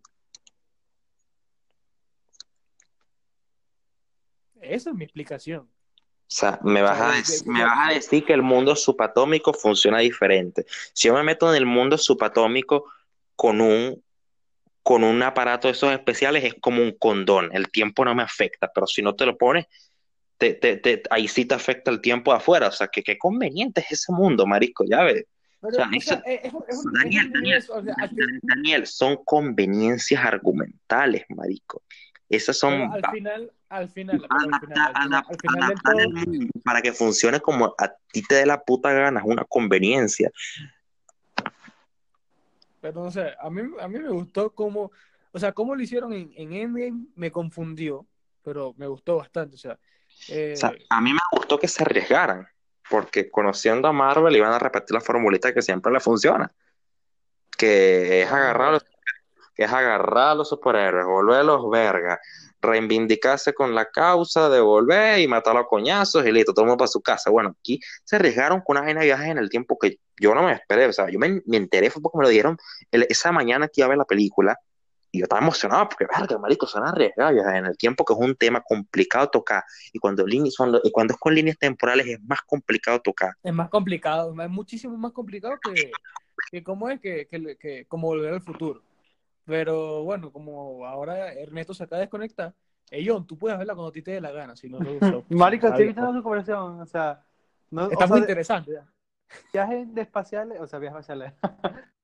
Esa es mi explicación. O sea, me vas, a dec- me vas a decir que el mundo subatómico funciona diferente. Si yo me meto en el mundo subatómico con un, con un aparato de esos especiales, es como un condón. El tiempo no me afecta, pero si no te lo pones, te, te- te- ahí sí te afecta el tiempo de afuera. O sea, que qué conveniente es ese mundo, marisco, ya ves. Un- Daniel, son conveniencias argumentales, marico. Esas son al final, al final, para que funcione como a ti te dé la puta gana, es una conveniencia. Pero no sé, a mí, a mí me gustó cómo, o sea, cómo lo hicieron en, en Endgame me confundió, pero me gustó bastante, o sea, eh, O sea, a mí me gustó que se arriesgaran, porque conociendo a Marvel iban a repetir la formulita que siempre le funciona, que es agarrar a los, que es agarrar a los superhéroes, volverlos verga, reivindicarse con la causa, devolver y matar a los coñazos y listo, todo el mundo para su casa. Bueno, aquí se arriesgaron con una vaina de viajes en el tiempo que yo no me esperé, o sea, yo me, me enteré fue porque me lo dieron el- esa mañana que iba a ver la película y yo estaba emocionado porque, verga, marico, son arriesgados en el tiempo que es un tema complicado tocar y cuando, líneas- cuando, y cuando es con líneas temporales es más complicado tocar. es más complicado, es muchísimo más complicado que, que cómo es que, que, que como volver al futuro. Pero bueno, como ahora Ernesto se acaba de desconectar, John, tú puedes verla cuando a ti te dé la gana, si no te gustó. Marico, estoy escuchando su conversación, o sea, no, o Está sea, muy interesante. Viajes de espaciales, o sea, viajes espaciales.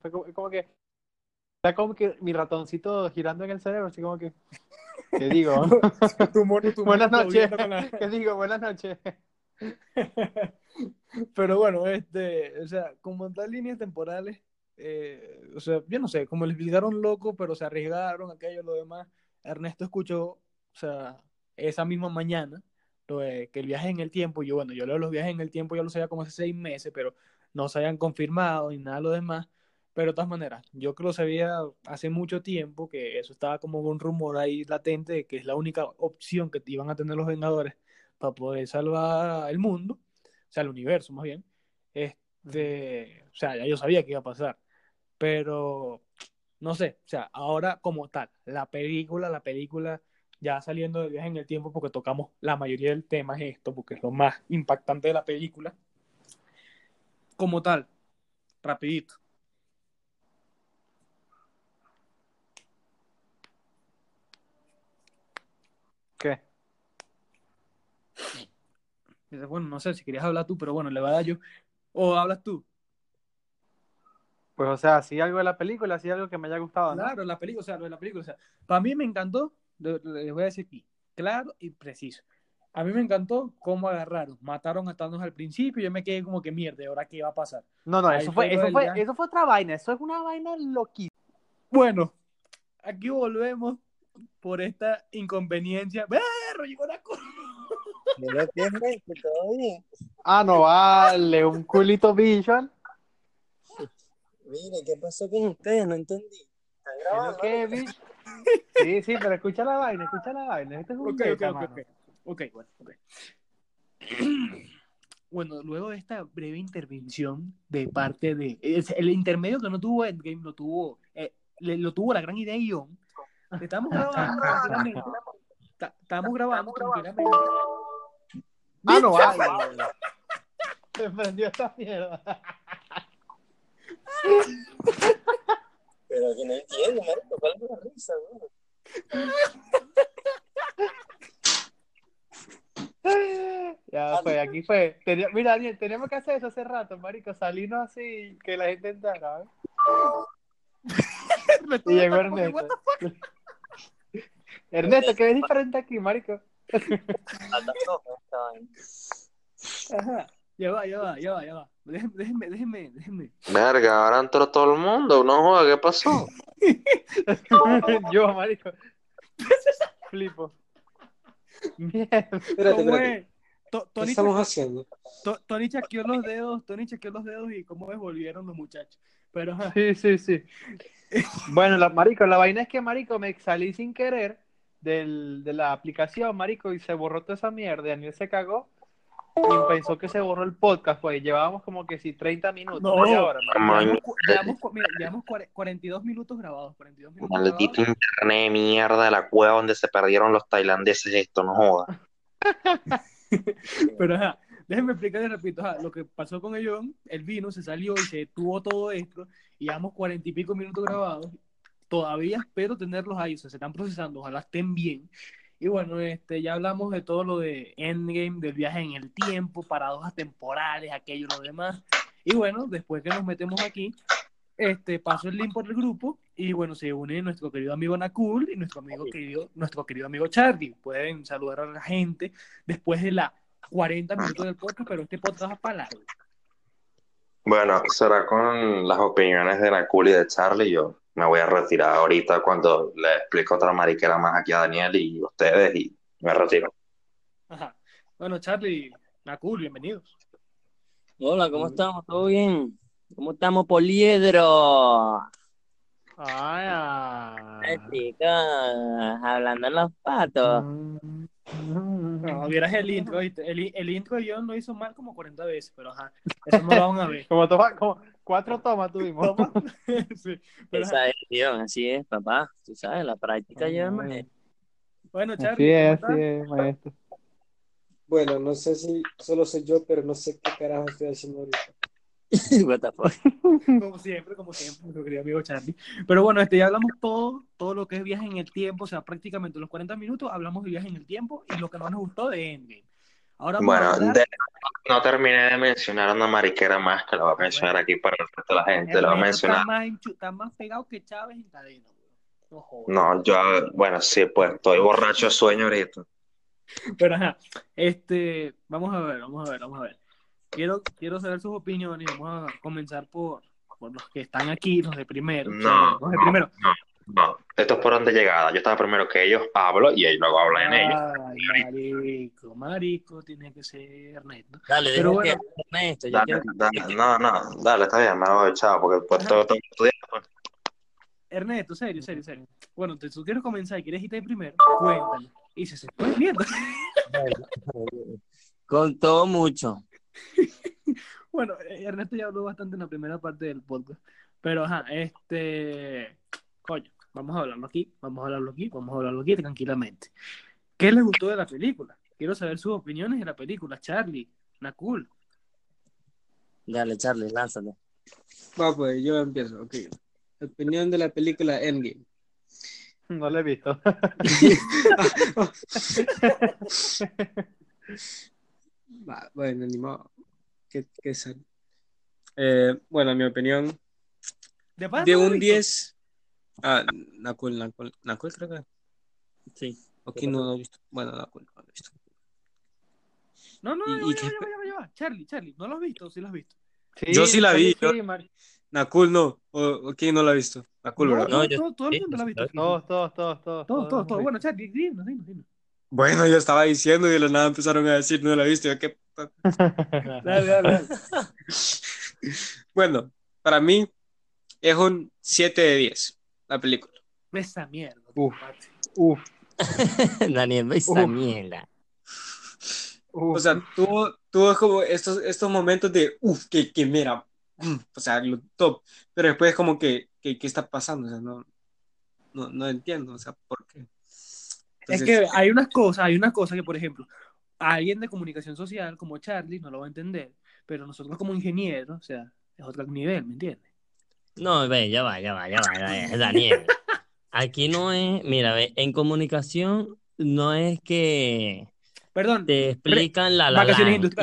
Fue como, como que está como que mi ratoncito girando en el cerebro, así como que ¿qué digo? Tu mono, tu Buenas noches. la- ¿Qué digo? Buenas noches. Pero bueno, este, o sea, como tal líneas temporales, eh, o sea, yo no sé, como les explicaron loco, pero se arriesgaron, aquello, lo demás. Ernesto escuchó, o sea, esa misma mañana, de que el viaje en el tiempo, yo bueno, yo leo los viajes en el tiempo, yo lo sabía como hace seis meses, pero no se habían confirmado ni nada de lo demás. Pero de todas maneras, yo que lo sabía hace mucho tiempo, que eso estaba como un rumor ahí latente de que es la única opción que iban a tener los Vengadores para poder salvar el mundo, o sea, el universo más bien. Este, o sea, ya yo sabía que iba a pasar, pero no sé, o sea, ahora como tal, la película, la película ya saliendo del viaje en el tiempo porque tocamos la mayoría del tema es esto, porque es lo más impactante de la película. Como tal, rapidito. ¿Qué? Bueno, no sé si querías hablar tú, pero bueno, le va a dar yo. O hablas tú. Pues o sea, sí algo de la película, sí algo que me haya gustado, ¿no? Claro, la película, o sea, lo de la película, o sea, para mí me encantó, les voy a decir aquí, claro y preciso. A mí me encantó cómo agarraron, mataron a Thanos al principio y yo me quedé como que mierda, ¿y ¿ahora qué va a pasar? No, no, Ahí eso fue eso fue, eso fue otra vaina, eso es una vaina loquísima. Bueno, aquí volvemos por esta inconveniencia. ¡Berro! Llegó la todo bien. Ah, no vale, un culito visual. Mire, ¿qué pasó con ustedes? No entendí. ¿Están ¿Pero grabando? qué, bicho? Sí, sí, pero escucha la vaina, escucha la vaina. Este es un Ok, ok, beta, ok, mano. ok. Ok, bueno, ok. Bueno, luego de esta breve intervención de parte de. es- El intermedio que no tuvo Endgame lo tuvo. eh, le- lo tuvo la gran idea de Ion. Estamos grabando tranquilamente. Estamos grabando tranquilamente. Ah, no vale. Se prendió esta mierda. Pero que no entiendo, marico. ¿Cuál es la risa, güey? Ya fue, aquí fue. Tenía- mira, Daniel, tenemos que hacer eso hace rato, marico. Salirnos así, que la gente entrara, ¿ves? Y llegó Ernesto. Ernesto, ¿qué ves diferente aquí, marico? Ajá. Ya va, ya va, ya va, ya va. Déjenme, déjenme, déjenme. Verga, ahora entró todo el mundo. No joda, ¿qué pasó? Yo, marico. Flipo. Mierda. Espérate, ¿Cómo espérate. ¿Qué Tony, estamos chequeó- haciendo? To- Tony chequeó los dedos, Tony chequeó los dedos y cómo volvieron los muchachos. Pero Sí, sí, sí. Bueno, la, marico, la vaina es que, marico, me salí sin querer del, de la aplicación, marico, y se borró toda esa mierda. y Daniel se cagó y pensó que se borró el podcast, pues. Llevábamos como que sí, 30 minutos, No. media hora, marico. Maño. llevamos, llevamos mira, llevamos cuare- 42 minutos grabados. 42 minutos Maldito grabados. internet de mierda de la cueva donde se perdieron los tailandeses. Esto no joda. Pero ajá, déjenme explicarles, repito, ajá, lo que pasó con el John, él vino, se salió y se tuvo todo esto, y llevamos cuarenta y pico minutos grabados, todavía espero tenerlos ahí, o sea, se están procesando, ojalá estén bien. Y bueno, este, ya hablamos de todo lo de Endgame, del viaje en el tiempo, paradojas temporales, aquello, lo demás. Y bueno, después que nos metemos aquí, este, paso el link por el grupo y bueno, se une nuestro querido amigo Nakul y nuestro amigo querido, nuestro querido amigo Charlie. Pueden saludar a la gente después de la 40 minutos del podcast, pero este podcast va para largo. Bueno, será con las opiniones de Cool y de Charlie. Yo me voy a retirar ahorita cuando le explico otra mariquera más aquí a Daniel y ustedes y me retiro. Ajá. Bueno, Charlie, Nakul, bienvenidos. Hola, ¿cómo estamos? ¿Todo bien? ¿Cómo estamos, Poliedro? Ay, ay. Ay, chicas, hablando en los patos. No, vieras el intro, ¿viste? El, el intro de John lo hizo mal como 40 veces, pero ajá, eso no lo van a ver. Como, toma, como cuatro tomas tuvimos. Toma. Sí, pero ajá. Esa es, tío, así es, papá. Tú sabes, la práctica lleva el manejo. Bueno, Así Charlie, es, ¿cómo así es, maestro. Bueno, no sé si solo soy yo, pero no sé qué carajo estoy haciendo ahorita. What the fuck? Como siempre, como siempre, nuestro querido amigo Charlie. Pero bueno, este, ya hablamos todo, todo lo que es viaje en el tiempo, o sea, prácticamente los 40 minutos hablamos de viaje en el tiempo y lo que no nos gustó de Endgame. Ahora Bueno, hablar- de- no terminé de mencionar una mariquera más que la voy a mencionar aquí para el resto de la gente. La voy a mencionar. Está más, enchu- está más pegado que Chávez en cadena. No yo, bueno, sí, pues estoy borracho de sueño ahorita. Pero ajá, este, vamos a ver, vamos a ver, vamos a ver. Quiero, quiero saber sus opiniones y vamos a comenzar por, por los que están aquí, los de primero. o sea, No, los de no, primero. No, esto es por donde llegada. Yo estaba primero que ellos, hablo y ellos luego hablan en ellos. Ay, marico, marico, tiene que ser Ernesto. Dale, Pero deja bueno. que Ernesto, yo Dale, quiero dale, no, no, dale, está bien, me voy, chao, porque pues todo tengo que estudiar. pues. Ernesto, serio, serio, serio. Bueno, te- tú quieres comenzar y quieres irte primero, cuéntale. Y se se pues mierda. Con todo mucho. Bueno, Ernesto ya habló bastante en la primera parte del podcast. Pero ajá, este. Coño, vamos a hablarlo aquí, vamos a hablarlo aquí, vamos a hablarlo aquí tranquilamente. ¿Qué les gustó de la película? Quiero saber sus opiniones de la película, Charlie, Nakul. Dale, Charlie, lánzate. Va, pues yo empiezo, ok. Opinión de la película Endgame. No lo he visto. Va, bueno, ni modo. ¿Qué, qué Eh, bueno, mi opinión, De, de un visto. 10. Ah, Nakul, Nakul, Nakul creo que. Sí. Aquí no lo he visto. Bueno, Nakul no lo he visto. No, no, ¿Y- ya y va, ya qué va, ya va, ya va, ya va. Charlie, Charlie, ¿no lo has visto sí lo has visto? Yo sí la vi, yo- Nakul no. ¿O, o quién no lo ha visto? Nakul, No, ¿verdad? No, todo, yo- todo, todo el sí, mundo lo ha visto. Todos, todos, todos, todos. Todo, todo, hemos todo. visto. Bueno, Charlie, dinos, dinos, dinos. Bueno, yo estaba diciendo y de la nada empezaron a decir, no la he visto. Yo, ¿qué puta? Dale, dale, dale. Bueno, para mí es un 7 de 10 la película. Esa mierda. Uf. Uf, Daniel, esa Uf. mierda. uf. O sea, tuvo, tuvo como estos, estos momentos de, uff, que, que mira, mm, o sea, lo top. Pero después como que, que, ¿qué está pasando? O sea, no, no, no entiendo, o sea, ¿por qué? Es que hay unas cosas, hay unas cosas que, por ejemplo, alguien de comunicación social como Charlie no lo va a entender, pero nosotros como ingenieros, o sea, es otro nivel, ¿me entiendes? No, ve, ya va, ya va, ya va, ya va, Daniel. Aquí no es, mira, ve, en comunicación no es que Perdón, te explican la la y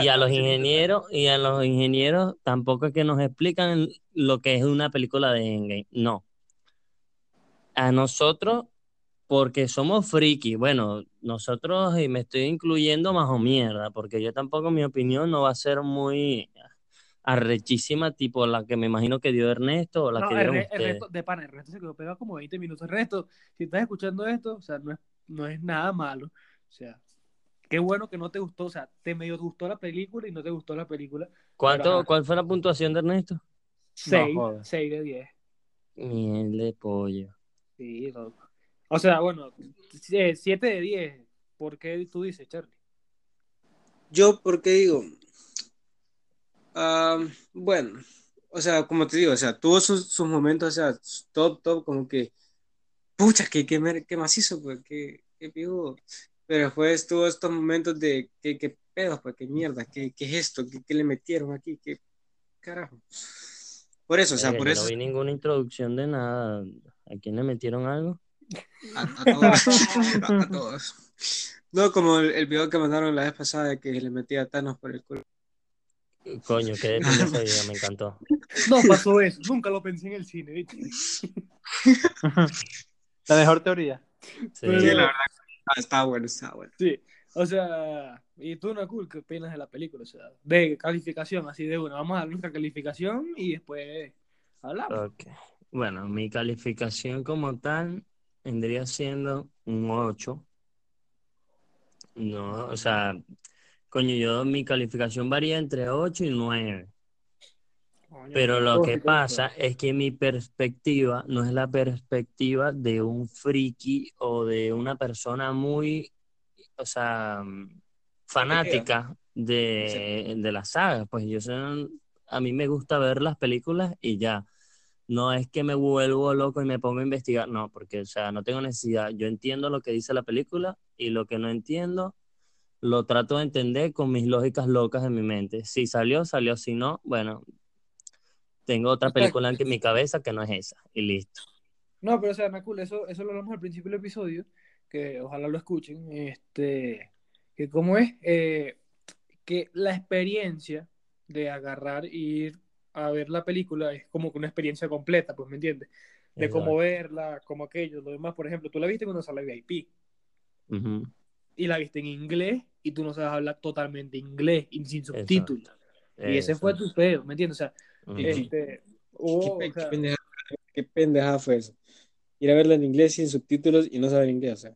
a los vacaciones ingenieros y a los ingenieros tampoco es que nos explican lo que es una película de Endgame, no. A nosotros porque somos friki. Bueno, nosotros, y me estoy incluyendo más o mierda, porque yo tampoco mi opinión no va a ser muy arrechísima, tipo la que me imagino que dio Ernesto o la No, que dieron. Ernesto, de pana, Ernesto se quedó pegado como 20 minutos. Ernesto, si estás escuchando esto, o sea, no es, no es nada malo. O sea, qué bueno que no te gustó. O sea, te medio gustó la película y no te gustó la película. ¿Cuánto. ¿Cuál fue la puntuación de Ernesto? 6, jodas. 6 de 10. Miel de pollo. Sí, loco. O sea, bueno, 7 de 10. ¿Por qué tú dices, Charlie? Yo, porque digo, ah, bueno, o sea, como te digo, o sea, tuvo sus, sus momentos, o sea, top, top, como que, pucha, que, que, que macizo, pues, que, que pijudo. Pero después tuvo estos momentos de, que, que pedos, pues, que mierda, que, que es esto, que, que le metieron aquí, que carajo. Por eso, o sea, por yo eso, no vi ninguna introducción de nada. ¿A quién le metieron algo? a, a todos, a, a todos. No, como el, el video que mandaron la vez pasada de que le metía a Thanos por el culo. Coño, qué de me encantó. No pasó eso. Nunca lo pensé en el cine, ¿viste? La mejor teoría. Sí. Pero- Sí, la verdad, está bueno, está bueno. Sí. O sea, ¿y tú, Nakul, qué opinas de la película? O sea, de calificación, así de una. Vamos a dar nuestra calificación y después hablamos. Ok. Bueno, mi calificación como tal vendría siendo un 8. No, o sea, coño, yo mi calificación varía entre 8 y 9. Pero lo que pasa es que mi perspectiva no es la perspectiva de un friki o de una persona muy, o sea, fanática de, de la saga. Pues yo soy, a mí me gusta ver las películas y ya. No es que me vuelvo loco y me pongo a investigar, no, porque, o sea, no tengo necesidad. Yo entiendo lo que dice la película y lo que no entiendo lo trato de entender con mis lógicas locas en mi mente. Si salió, salió. Si no, bueno, tengo otra película en mi cabeza que no es esa y listo. No, pero o sea, Nakul, eso, eso lo hablamos al principio del episodio, que ojalá lo escuchen, este, que cómo es, eh, que la experiencia de agarrar e ir a ver la película es como una experiencia completa, pues, ¿me entiendes? De cómo verla, como aquello, lo demás, por ejemplo, tú la viste una sala VIP Ujú, y la viste en inglés y tú no sabes hablar totalmente inglés y sin subtítulos. Y ese fue tu pedo, ¿me entiendes? O sea, este, hubo, ¿Qué, o sea, qué pendejada, qué pendejada fue eso? Ir a verla en inglés sin subtítulos y no saber inglés, o sea.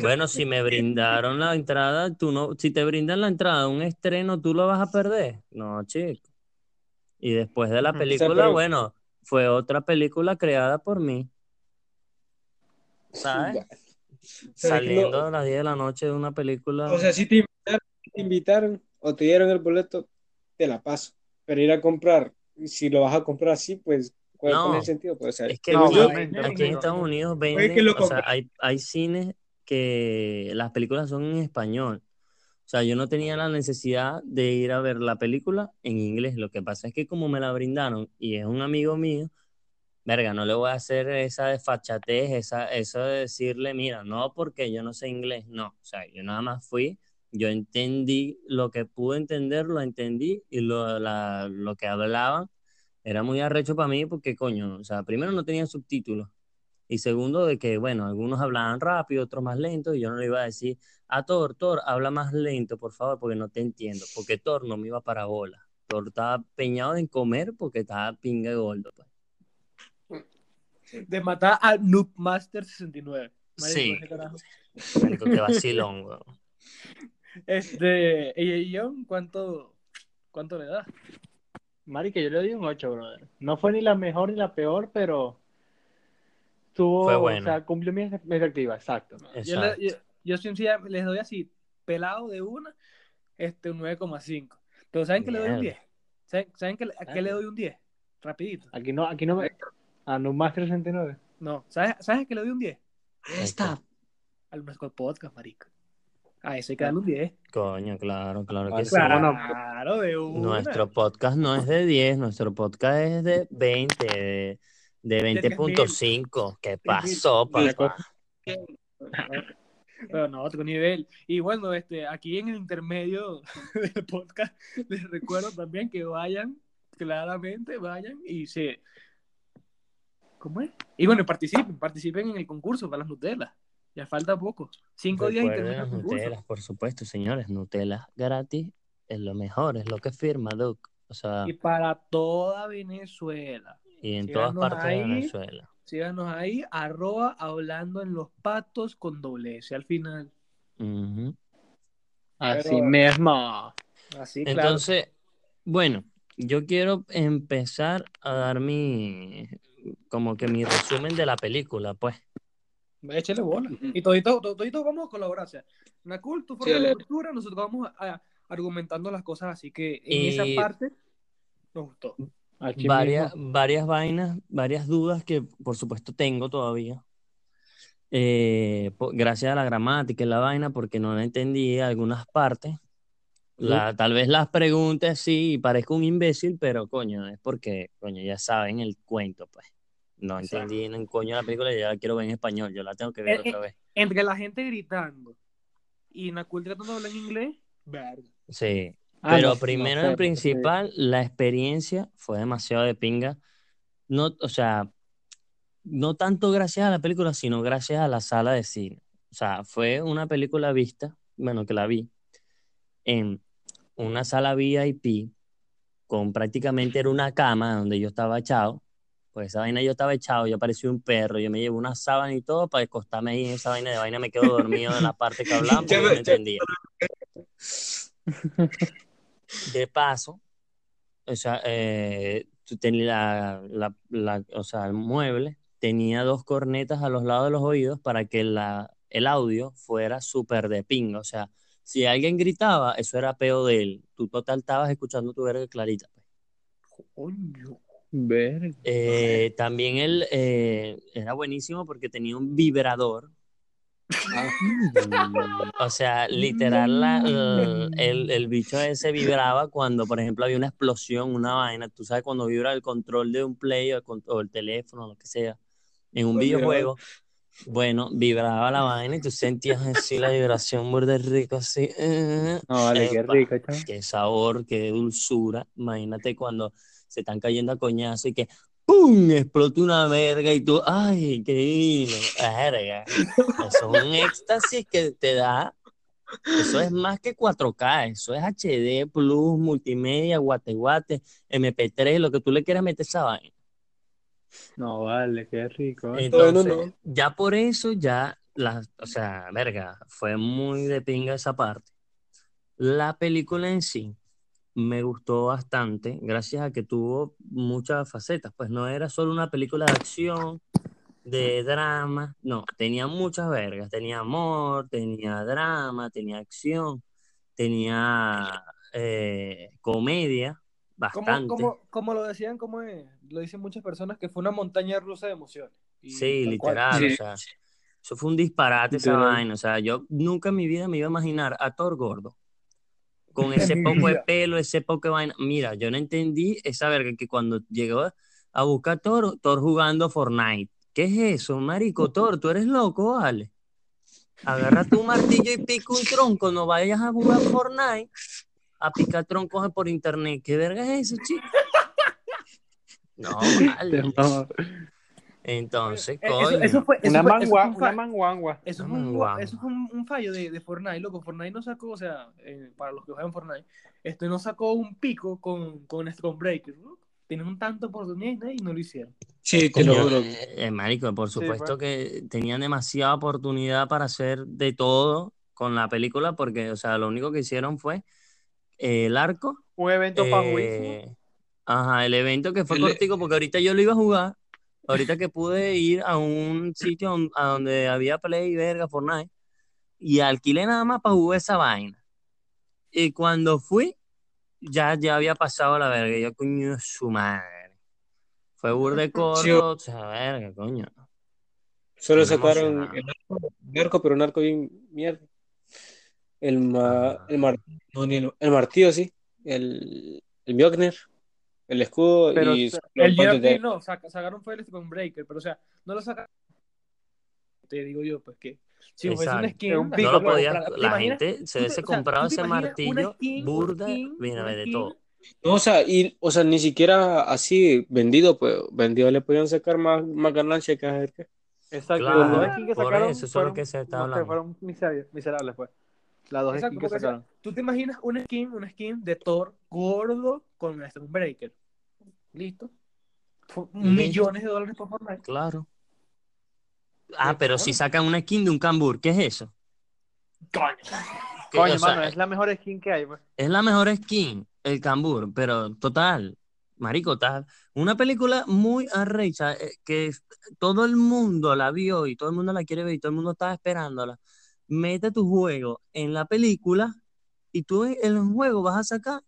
Bueno, si me brindaron la entrada, tú no, si te brindan la entrada a un estreno, ¿tú lo vas a perder? No, chico. Y después de la película, O sea, pero- bueno, fue otra película creada por mí. ¿Sabes? Saliendo no- a las 10 de la noche de una película. O sea, si te invitaron, te invitaron o te dieron el boleto, te la paso. Pero ir a comprar, si lo vas a comprar así, pues, ¿cuál, No. es el sentido? Pues, o sea, Es que No, aquí, en. Estados Unidos que o sea, hay, hay cines que las películas son en español. O sea, yo no tenía la necesidad de ir a ver la película en inglés. Lo que pasa es que como me la brindaron y es un amigo mío, verga, no le voy a hacer esa desfachatez, esa, eso de decirle, mira, no porque yo no sé inglés, no. O sea, yo nada más fui, yo entendí lo que pude entender, lo entendí y lo, la- lo que hablaban era muy arrecho para mí porque, coño, o sea, primero no tenía subtítulos y segundo de que, bueno, algunos hablaban rápido, otros más lento y yo no le iba a decir, a Thor, Thor, habla más lento, por favor, porque no te entiendo, porque Thor no me iba para bola. Thor estaba peñado en comer porque estaba pinga de gordo. pues. De matar a Noob Master 69. Marico, Sí. Marico, qué vacilón, weón. Este, y John, ¿cuánto, ¿cuánto le das? Mari, que yo le doy un 8, brother. No fue ni la mejor ni la peor, pero tuvo, Fue o buena. sea, cumplió mi expectativa, exacto. Yo, le- Exacto. yo, yo sencillamente les doy así, pelado de una, este, un 9,5. Pero ¿saben que le doy un Mierda. 10? ¿Saben, ¿saben que a qué le doy un 10? Rapidito. Aquí no, aquí no me... A Numaster 69. No, ¿sabes, ¿sabes a qué le doy un 10? Esta. Al Mascot Podcast, marico. A eso hay que darle un 10. Coño, claro, claro que Vale, sí. claro. Claro, de una. Nuestro podcast no es de 10, nuestro podcast es de 20, de, de 20.5. ¿Qué pasó, papá? Pero no, otro nivel. Y bueno, este, aquí en el intermedio del podcast, les recuerdo también que vayan, claramente vayan y se ¿Cómo es? Y bueno, participen, participen en el concurso para las Nutelas. Ya falta poco. Cinco días y termina el concurso. Nutelas, por supuesto, señores. Nutella gratis es lo mejor, es lo que firma Duke. O sea, Y para toda Venezuela. y en todas partes de. Venezuela. Síganos ahí, arroba hablando en los patos con doble S al final. Así Pero- mismo. Así, claro. Entonces, bueno, yo quiero empezar a dar mi, como que mi resumen de la película, pues. Échale bola. Y todito, to- todito vamos a colaborar. O sea, Nakul, tu Sí, forma de dale. lectura, nosotros vamos a, a- argumentando las cosas. Así que en Y- esa parte nos gustó. Aquí varias, mismo. varias vainas, varias dudas que por supuesto tengo todavía. Eh, gracias a la gramática y la vaina, porque no la entendí algunas partes. La, tal vez las preguntes sí y parezco un imbécil, pero coño, es porque, coño, ya saben el cuento, pues. No entendí en coño la película y ya la quiero ver en español, yo la tengo que ver Eh, otra vez. Entre la gente gritando y Nakul tratando de hablar en inglés, verga. Sí, Ah, pero no, no primero sé, en principal, la experiencia fue demasiado de pinga. No, o sea, no tanto gracias a la película, sino gracias a la sala de cine. O sea, fue una película vista, bueno, que la vi, en una sala VIP, con prácticamente era una cama donde yo estaba echado. Pues esa vaina yo estaba echado, yo parecía un perro, yo me llevo una sábana y todo para acostarme ahí en esa vaina de vaina, me quedo dormido en la parte que porque Ya no entendía. De paso, o sea, eh, la- o sea, el mueble tenía dos cornetas a los lados de los oídos para que la, el audio fuera súper de pinga. O sea, si alguien gritaba, eso era peo de él. Tú total estabas escuchando tu verga clarita. pues. Coño. Verga. Eh, también él eh, era buenísimo porque tenía un vibrador. O sea, literal, la- el, el- el bicho ese vibraba cuando, por ejemplo, había una explosión, una vaina. Tú sabes, cuando vibra el control de un play o el, con- o el teléfono, lo que sea, en un videojuego. Bueno, vibraba la vaina y tú sentías así la vibración muy rico, así. eh, No, vale, qué Epa. rico, qué sabor, qué dulzura. Imagínate cuando se están cayendo a coñazo y que ¡pum! explota una verga y tú, ¡ay, qué divino! Verga. Eso es un éxtasis que te da. Eso es más que 4K, eso es HD, Plus, multimedia, guate guate, MP3, lo que tú le quieras meter esa vaina. No, vale, qué rico. ¿eh? Entonces, no. ya por eso, ya, la, o sea, verga, fue muy de pinga esa parte. La película en sí me gustó bastante, gracias a que tuvo muchas facetas, pues no era solo una película de acción, de drama, no, tenía muchas vergas, tenía amor, tenía drama, tenía acción, tenía eh, comedia, Como, bastante. como, como lo decían, como es, lo dicen muchas personas, que fue una montaña rusa de emociones. Y Sí, cual. literal, Sí. o sea, eso fue un disparate esa vaina, o sea, yo nunca en mi vida me iba a imaginar a Thor gordo, con ese poco de pelo, ese poco de vaina, mira, yo no entendí esa verga que cuando llegó a buscar Thor, Thor jugando Fortnite, ¿qué es eso, marico, Thor, tú eres loco, vale, agarra tu martillo y pica un tronco, no vayas a jugar Fortnite, a picar troncos por internet, ¿qué verga es eso, chico? No, vale. Entonces, Eh, coño. Eso, eso fue, eso Una fue- eso fue mangua, un una manguangua. Eso Una fue, un, manguangua. eso fue un, un fallo de, de Fortnite, loco. Fortnite no sacó, o sea, eh, para los que juegan Fortnite, este no sacó un pico con, con Stormbreaker, ¿no? Tienen un tanto oportunidad y no lo hicieron. Sí, te lo juro. eh, eh, marico, por supuesto pues. que tenían demasiada oportunidad para hacer de todo con la película, porque, o sea, lo único que hicieron fue eh, el arco, Un evento eh, fajuísimo. ajá, el evento que fue El- cortico, porque ahorita yo lo iba a jugar, ahorita que pude ir a un sitio a donde había Play, verga, Fortnite, y alquilé nada más para jugar esa vaina. Y cuando fui, ya, ya había pasado la verga, yo, coño, su madre. Fue burde corto, o sea, verga, coño. Solo sacaron el arco, el arco, pero un arco bien mierda. El, ma- Ah. el, mar- no, ni el, el martillo, sí. El, el Mjolnir, el escudo Pero y o sea, los El guantes de- no, saca- sacaron fue el Stormbreaker, pero o sea, no lo sacaron. Te digo yo, pues que si fuese una Exacto. skin, un la pico, No lo podía, comprar. ¿Te la imaginas? gente se hubiese o sea, comprado ese martillo skin, burda, skin, mira, de skin todo. No, o sea, y, o sea, ni siquiera así vendido, pues vendido le podían sacar más, más ganancia que a qué. Exacto. Claro, las dos skins que por sacaron eso, eso es lo fueron, que se está no hablando. fueron miserables, miserables, pues. Las dos Exacto, skins que sacaron. tú te imaginas una skin, una skin de Thor gordo con Stonebreaker. Listo. Millones de dólares por Fortnite. Claro. Ah, pero si sacan una skin de un cambur, ¿qué es eso? Coño. Coño, o sea, mano, es la mejor skin que hay, pues. es la mejor skin, el cambur, pero total, marico, tal. Una película muy arrecha eh, que todo el mundo la vio y todo el mundo la quiere ver y todo el mundo estaba esperándola. Mete tu juego en la película y tú en el juego vas a sacar,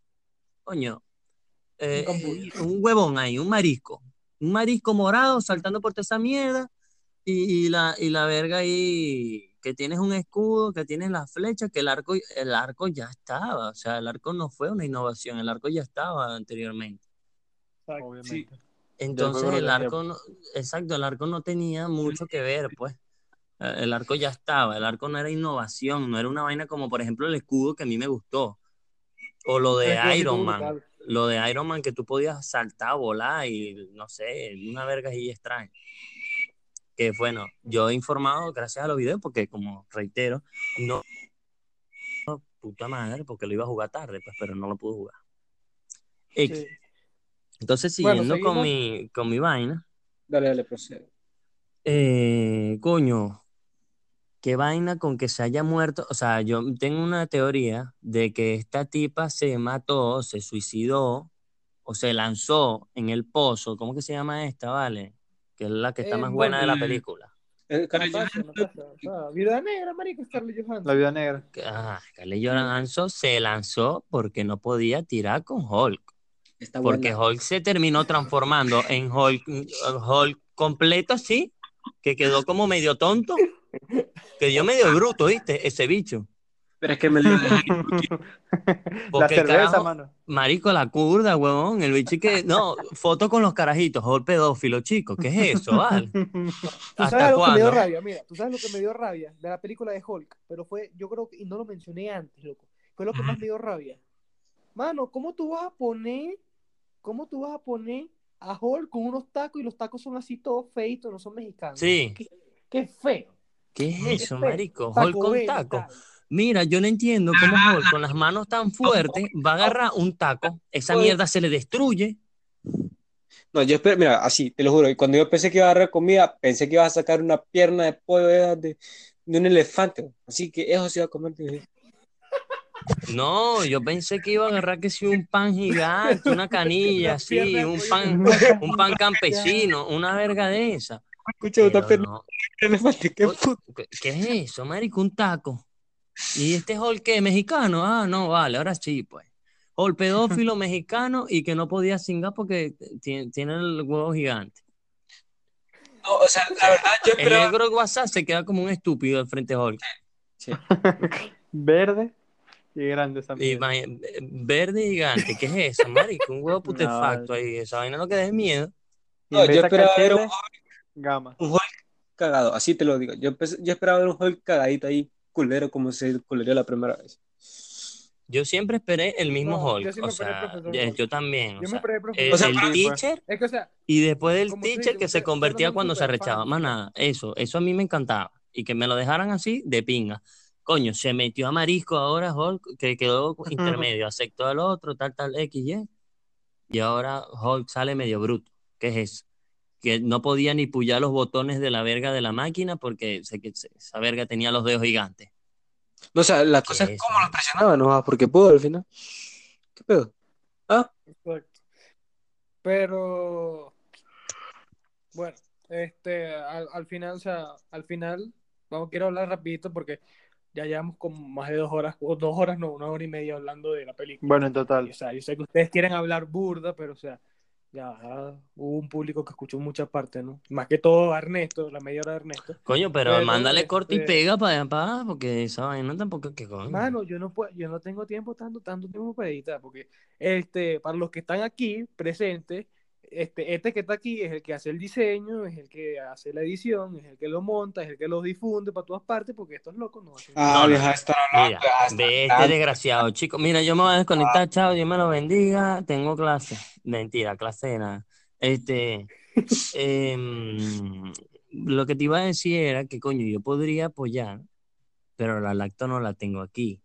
coño, eh, cambur. un huevón ahí, un marisco. Un marisco morado saltando por toda esa mierda y, y la, y la verga ahí, que tienes un escudo, que tienes la flecha, que el arco, el arco ya estaba. O sea, el arco no fue una innovación, el arco ya estaba anteriormente. Obviamente. Entonces el arco no, exacto, el arco no tenía mucho que ver, pues. Eh, El arco ya estaba, el arco no era innovación, no era una vaina como por ejemplo el escudo que a mí me gustó. O lo de Es Iron Man. brutal. Lo de Iron Man que tú podías saltar, volar y no sé, una verga así extraña. Que bueno, yo he informado gracias a los videos porque como reitero, no puta madre, porque lo iba a jugar tarde, pues, pero no lo pude jugar. X. Sí. Entonces, Bueno, siguiendo con mi, con mi vaina, Dale, dale, procede. eh, coño, qué vaina con que se haya muerto. O sea, yo tengo una teoría de que esta tipa se mató, se suicidó o se lanzó en el pozo. ¿Cómo que se llama esta, vale? Que es la que está Eh, más buena de la película. Eh, Scarlett Johansson, negra, marico, Scarlett Johansson. La vida negra. Ah, Scarlett Johansson se lanzó porque no podía tirar con Hulk. está Porque buena. Hulk se terminó transformando en Hulk, Hulk completo así, que quedó como medio tonto, que dio medio bruto, ¿viste? Ese bicho. Pero es que me lo La Porque el cerveza, carajo- mano. Marico, la curda, huevón, el bicho que... No, foto con los carajitos, Hulk pedófilo, chico, ¿qué es eso, vale? ¿Tú ¿Hasta sabes lo que me dio rabia? Mira, tú sabes lo que me dio rabia de la película de Hulk, pero fue, yo creo que, y no lo mencioné antes, loco, fue lo que más me dio rabia. Mano, ¿cómo tú vas a poner, cómo tú vas a poner a Hulk con unos tacos y los tacos son así todos feitos, no son mexicanos? Sí. Qué, qué feo. ¿Qué es eso, feo. marico? Hulk con taco. Mira, yo no entiendo cómo Hulk con las manos tan fuertes va a agarrar un taco, esa mierda se le destruye. No, yo espero, mira, así, te lo juro. y Cuando yo pensé que iba a agarrar comida, pensé que iba a sacar una pierna de pollo de, de, de un elefante. Así que eso se iba a comer. No, yo pensé que iba a agarrar que sí un pan gigante, una canilla así, un pan, un pan campesino, una verga de esa. Escucha, una pierna no, elefante, qué Oye, puto. ¿Qué, qué es eso, marico? Un taco. ¿Y este Hulk qué? ¿Mexicano? Ah, no, vale, ahora sí, pues. Hulk pedófilo mexicano y que no podía cingar porque tiene, tiene el huevo gigante. No, o sea, la verdad, yo El esperaba. negro WhatsApp se queda como un estúpido al frente de Hulk. Verde y grande imagi- verde y gigante, ¿qué es eso, marico? Un huevo putefacto ahí. Esa vaina lo que da es miedo. No, yo esperaba ver un cachetes, gama. Cagado, así te lo digo. Yo, yo esperaba ver un Hulk cagadito ahí, culero, como se culereó la primera vez. Yo siempre esperé el mismo No, yo Hulk. sí me O sea, profesor yo, Hulk. yo también. o Yo sea, el. O sea, el para- teacher Es que, o sea, y después del teacher que se convertía cuando se arrechaba. Más nada, eso, eso a mí me encantaba. Y que me lo dejaran así de pinga. Coño, se metió a Marisco ahora Hulk, que quedó intermedio, aceptó al otro, tal, tal, X, Y. Y ahora Hulk sale medio bruto. ¿Qué es eso? Que no podía ni pullar los botones de la verga de la máquina porque sé que se- esa verga tenía los dedos gigantes. No, o sea, la ¿Qué cosa es es eso, cómo lo man? presionaba, ¿no? Porque pudo al final. ¿Qué pedo? Ah, Exacto. Pero bueno, este al, al final, o sea, al final, vamos, quiero hablar rapidito porque ya llevamos como más de dos horas, o dos horas no, una hora y media hablando de la película. Bueno, en Y, total. o sea, yo sé que ustedes quieren hablar burda, pero o sea, ya hubo un público que escuchó muchas partes, ¿no? Más que todo a Ernesto, la media hora de Ernesto. Coño, pero, Pero, mándale corte y este- pega para para porque esa vaina tampoco que coño. Mano, yo no puedo, yo no tengo tiempo tanto, tanto tiempo para editar, porque este, para los que están aquí presentes, este, este que está aquí es el que hace el diseño, es el que hace la edición, es el que lo monta, es el que lo difunde para todas partes, porque estos locos no hacen Ah, No, no. de estar. Mira, este desgraciado, chico. Mira, yo me voy a desconectar, chao, Dios me lo bendiga. Tengo clase. Mentira, clase de nada. Este, em, lo que te iba a decir era que, coño, yo podría apoyar, pero la lacto no la tengo aquí.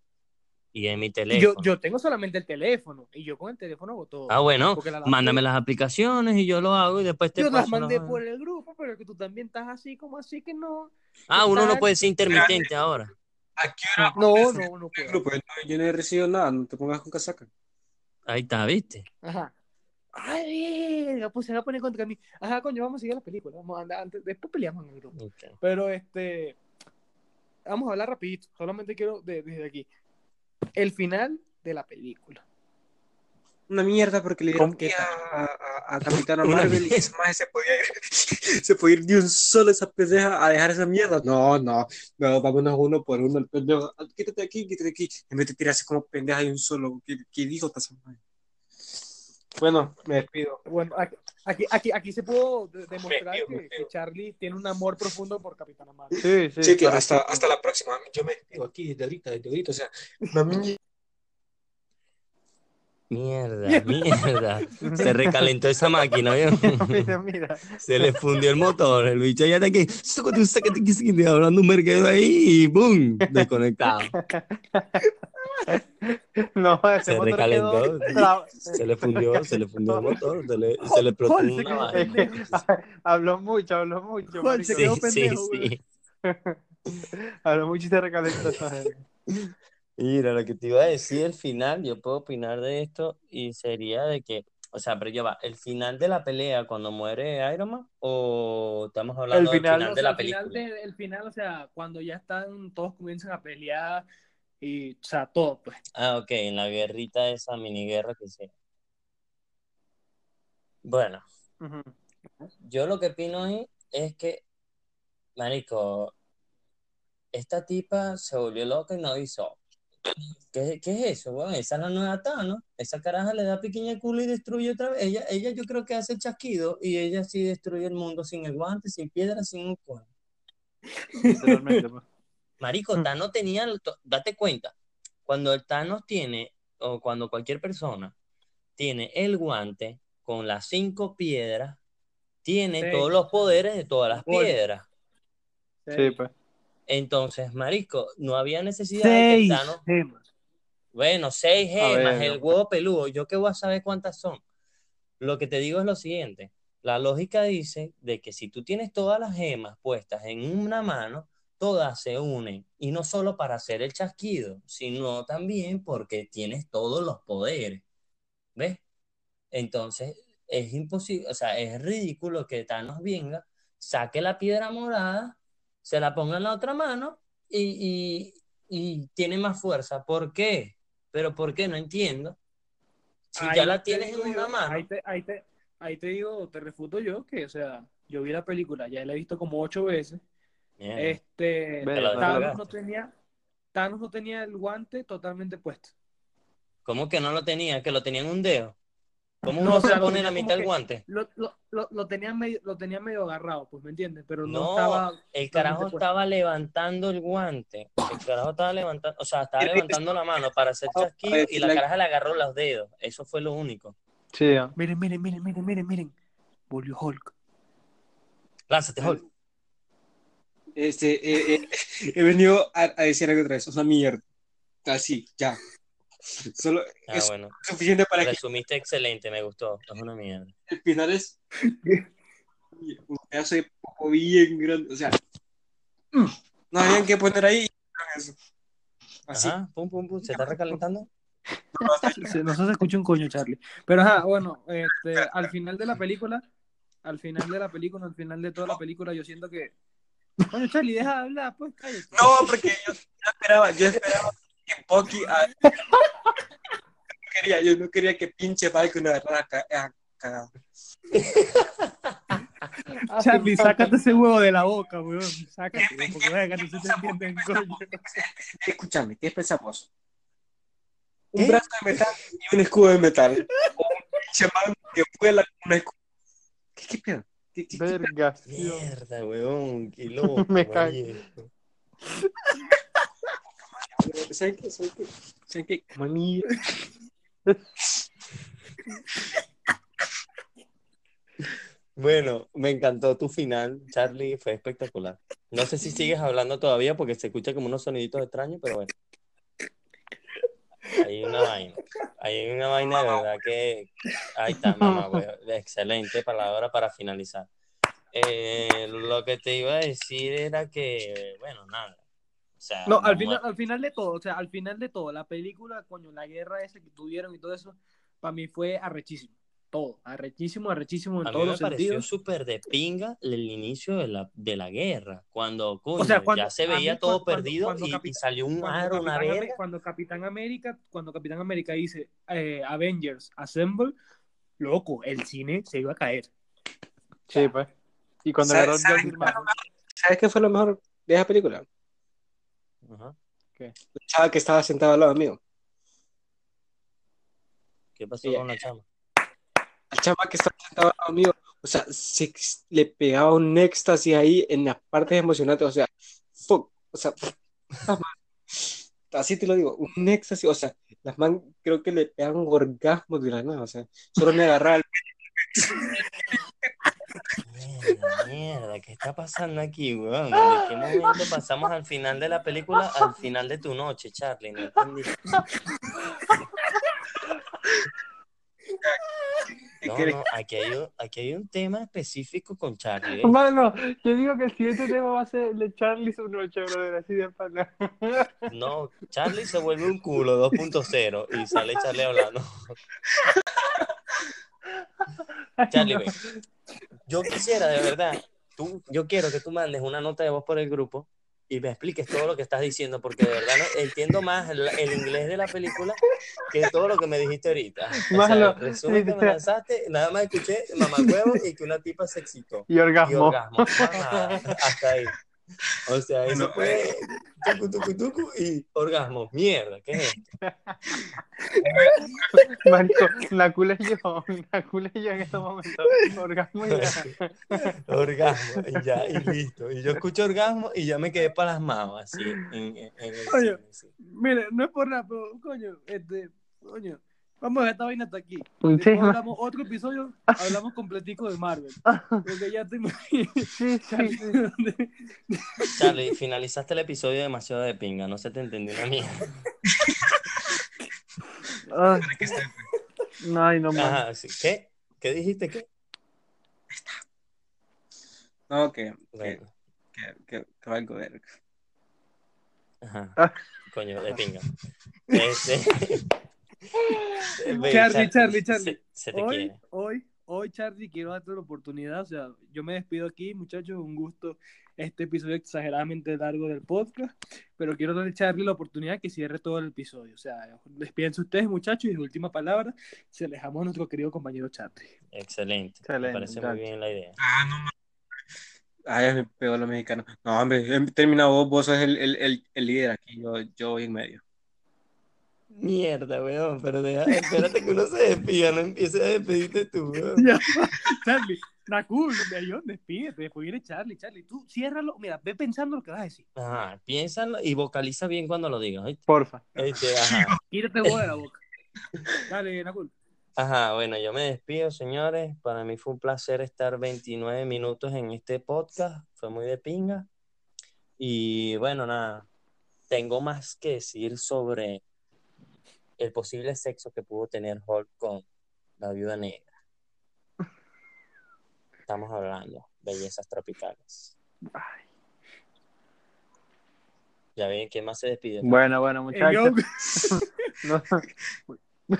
Y en mi Y Yo, teléfono. yo tengo solamente el teléfono, y yo con el teléfono hago todo. Ah, bueno, la mándame las aplicaciones y yo lo hago y después te Yo las mandé los- por el grupo, pero que tú también estás así como así que no. Ah, uno no puede ser intermitente ahora. ¿A qué hora No, no, no el puedo. grupo? Yo no, no he recibido nada, no te pongas con casaca. Ahí está, ¿viste? Ajá. Ay, verga, pues se va a poner contra mí. Ajá, coño, vamos a seguir la película. Vamos a andar antes, después peleamos en el grupo. Pero este, vamos a hablar rapidito. Solamente quiero de- desde aquí. El final de la película. Una mierda porque le dieron ¿Cómo que a, a, a Capitana Marvel y maje se podía ir, se podía ir de un solo esa pendeja a dejar esa mierda. No, no, no, vámonos uno por uno. El pendejo, "Ah, quítate aquí, quítate aquí. En vez de tirarse como pendeja de un solo. ¿Qué, qué dijo maje? Bueno, me despido. Bueno, aquí, aquí, aquí, se pudo de- demostrar que, Charlie tiene un amor profundo por Capitana Marvel. Sí, sí. Sí, que hasta, hasta la próxima. Yo me despido aquí desde ahorita, desde ahorita. O sea, una mierda. Mierda. Se recalentó esa máquina, ¿vio? Mira, mira. Se le fundió el motor. El bicho ya está aquí. hablando un merquero ahí y ¡boom! Desconectado. No, ese Se motor recalentó. quedó Se le fundió, se le fundió el motor. Se le, se le explotó se una vaina. Habló mucho, habló mucho. Juan, se quedó Sí, sí, pendejo, güey. sí. Habló mucho y se recalentó esa gente. Mira, lo que te iba a decir, el final, yo puedo opinar de esto y sería de que, o sea, pero ya va, el final de la pelea cuando muere Iron Man o estamos hablando El final, del final O de sea, la al final película. de- el final, o sea, cuando ya están, todos comienzan a pelear y, o sea, todo, pues. Ah, ok, en la guerrita, esa mini guerra que sea. Bueno, yo lo que opino ahí es que, marico, esta tipa se volvió loca y no avisó. ¿Qué, qué es eso, weón? Esa es la nueva Thanos. Esa caraja le da pequeña culo y destruye otra vez. Ella, ella yo creo que hace el chasquido y ella sí destruye el mundo sin el guante, sin piedra, sin un coño. Literalmente, pues. Marico, Thanos tenía, date cuenta, cuando el Thanos tiene, o cuando cualquier persona tiene el guante con las cinco piedras, tiene Seis. todos los poderes de todas las piedras. Sí, pues. Entonces, marico, no había necesidad de que el Seis Thanos, gemas. bueno, seis gemas, ver. el huevo peludo, yo qué voy a saber cuántas son. Lo que te digo es lo siguiente, la lógica dice de que si tú tienes todas las gemas puestas en una mano, todas se unen, y no solo para hacer el chasquido, sino también porque tienes todos los poderes, ¿ves? Entonces, es imposible, o sea, es ridículo que Thanos venga, saque la piedra morada, se la ponga en la otra mano y, y- y tiene más fuerza. ¿Por qué? Pero ¿por qué? No entiendo. Si Ahí ya la tienes en una yo, mano. Ahí te, ahí, te, ahí te digo, te refuto yo que, o sea, yo vi la película, ya la he visto como ocho veces. Este, no, Thanos no tenía, Thanos no tenía el guante totalmente puesto. ¿Cómo que no lo tenía? Que lo tenía en un dedo. ¿Cómo No, uno o sea, se lo pone tenía la mitad del que- guante? Lo, lo, lo, lo tenía medio, lo tenía medio agarrado, pues, ¿me entiendes? Pero no, No, estaba... el carajo puesto. estaba levantando el guante. El carajo estaba levantando, o sea, estaba levantando la mano para hacer chasquido y la caraja le agarró los dedos. Eso fue lo único. Sí, ah. Miren, miren, miren, miren, miren, miren. Volvió Hulk. Lánzate, Hulk. Este, eh, eh, he venido a, a decir algo otra vez. Es una mierda. Así, ya. Solo Ah, es bueno. suficiente para que Resumiste excelente, me gustó. Es una mierda. el final es un pedazo de poco bien grande. O sea, mm, no habían que poner ahí. Eso. Así. Ajá, pum, pum, pum. ¿Se está recalentando? No se escucha un coño, Charlie. Pero ajá, bueno, este, al final de la película, al final de la película, al final de toda la película, yo siento que. Coño, Charlie, deja de hablar, pues cállate. No, porque yo, yo esperaba, yo esperaba que Pocky ah, yo no quería, yo no quería que pinche Falcon agarrara ah, cagado. Charlie, sácate ese huevo de la boca, weón. Sácate, porque venga, no se te entienden, coño. Escúchame, ¿qué pensamos? Un ¿Qué? brazo de metal y un escudo de metal. O un pinche man que vuela con un escudo. ¿Qué, qué pedo? Verga. Mierda, weón, qué loco. Me cago. marico. ¿Saben qué? ¿Saben qué? ¿Saben qué? Maní. Bueno, me encantó tu final, Charlie, fue espectacular. No sé si sigues hablando todavía porque se escucha como unos soniditos extraños, pero bueno. Hay una vaina. Hay una vaina de verdad que. Ahí está, mamá, güey. Excelente palabra para finalizar. Eh, lo que te iba a decir era que, bueno, nada. O sea, No, al final, al final de todo, o sea, al final de todo, la película, coño, la guerra esa que tuvieron y todo eso, para mí fue arrechísimo. Todo, arrechísimo, arrechísimo en A mí todos me los pareció súper de pinga el inicio de la, de la guerra, cuando coño, sea, cuando- ya se mí veía cu- todo cuando- perdido cuando y, Capitán- y salió un aro, una verga. cuando Capitán América, cuando Capitán América dice eh, Avengers Assemble, loco, el cine se iba a caer. Sí, pues. Y cuando ¿Sabes- agarró sabes qué ¿Sabes qué fue lo mejor de esa película? Ajá. La chava que estaba sentada al lado mío. ¿Qué pasó Sí. con la chama? La chava que estaba sentada al lado mío. O sea, se, le pegaba un éxtasis ahí en las partes emocionantes. O sea, fuck. O sea, así te lo digo, un éxtasis. O sea, las man creo que le pegaban orgasmos de la nada. O sea, solo me agarraba el Mierda, mierda, ¿qué está pasando aquí, weón? ¿De qué momento pasamos al final de la película al final de tu noche, Charlie? No entendí. No, no, aquí hay un, aquí hay un tema específico con Charlie. ¿eh? Mano, yo digo que el siguiente tema va a ser el de Charlie su noche, brother, así de pana. No, Charlie se vuelve un culo 2.0 y sale Charlie hablando. Charlie, yo quisiera de verdad, tú, yo quiero que tú mandes una nota de voz por el grupo y me expliques todo lo que estás diciendo, porque de verdad no, entiendo más el, el inglés de la película que todo lo que me dijiste ahorita. O sea, el resumen que me lanzaste, nada más escuché mamacuevo y que una tipa se excitó. Y Y orgasmo. orgasmo. Mamá, hasta ahí. O sea, eso Bueno, fue tucu, tucu, tucu y orgasmo. Mierda, ¿qué es esto? Marico, la culé yo, la culé yo en estos momentos. Orgasmo y ya. Orgasmo, y ya, y listo. Y yo escucho orgasmo y ya me quedé pasmado así en, en, en el Oye. cine, sí. Mire, no es por nada, pero coño, este, coño, vamos a dejar esta vaina hasta aquí. Después ma- hablamos otro episodio, hablamos completico de Marvel. Porque ya tengo Sí, sí, sí. Charlie, finalizaste el episodio demasiado de pinga, no se te entendió mierda. Ay. No, ay, no. Ajá, sí. ¿Qué? ¿Qué dijiste? ¿Qué? No, que, que, Bueno, que, que, que valgo verga. ajá. Ah. Coño, de pinga. Este... Charlie, Charlie, Charlie. Se, se te Hoy, quiere. hoy, hoy, Charlie, quiero darte la oportunidad. O sea, yo me despido aquí, muchachos. Un gusto este episodio exageradamente largo del podcast. Pero quiero darle a Charlie la oportunidad que cierre todo el episodio. O sea, despídense ustedes, muchachos. Y de última palabra, se le dejamos a nuestro querido compañero Charlie. Excelente. Excelente, Me parece muy bien la idea. Ah, no. Ay, me pegó lo mexicano. No, hombre, he terminado vos, vos sos el, el, el, el líder aquí, yo, yo voy en medio. Mierda, weón, pero deja- espérate que uno se despida, no empieces a despedirte tú, weón. Ya, Charlie, Nakul, Bellón, despídete. Después viene Charlie. Charlie, tú ciérralo. Mira, ve pensando lo que vas a decir. Ajá, piénsalo y vocaliza bien cuando lo digas. ¿oíste? Porfa. Este, ajá. Quítate vos de la boca. Dale, Nakul. Ajá, bueno, yo me despido, señores. Para mí fue un placer estar 29 minutos en este podcast. Fue muy de pinga. Y bueno, nada, tengo más que decir sobre el posible sexo que pudo tener Hulk con la viuda negra. Estamos hablando, bellezas tropicales. Ay. Ya ven, ¿quién más se despide? Bueno, bueno, muchachos. No. ¿No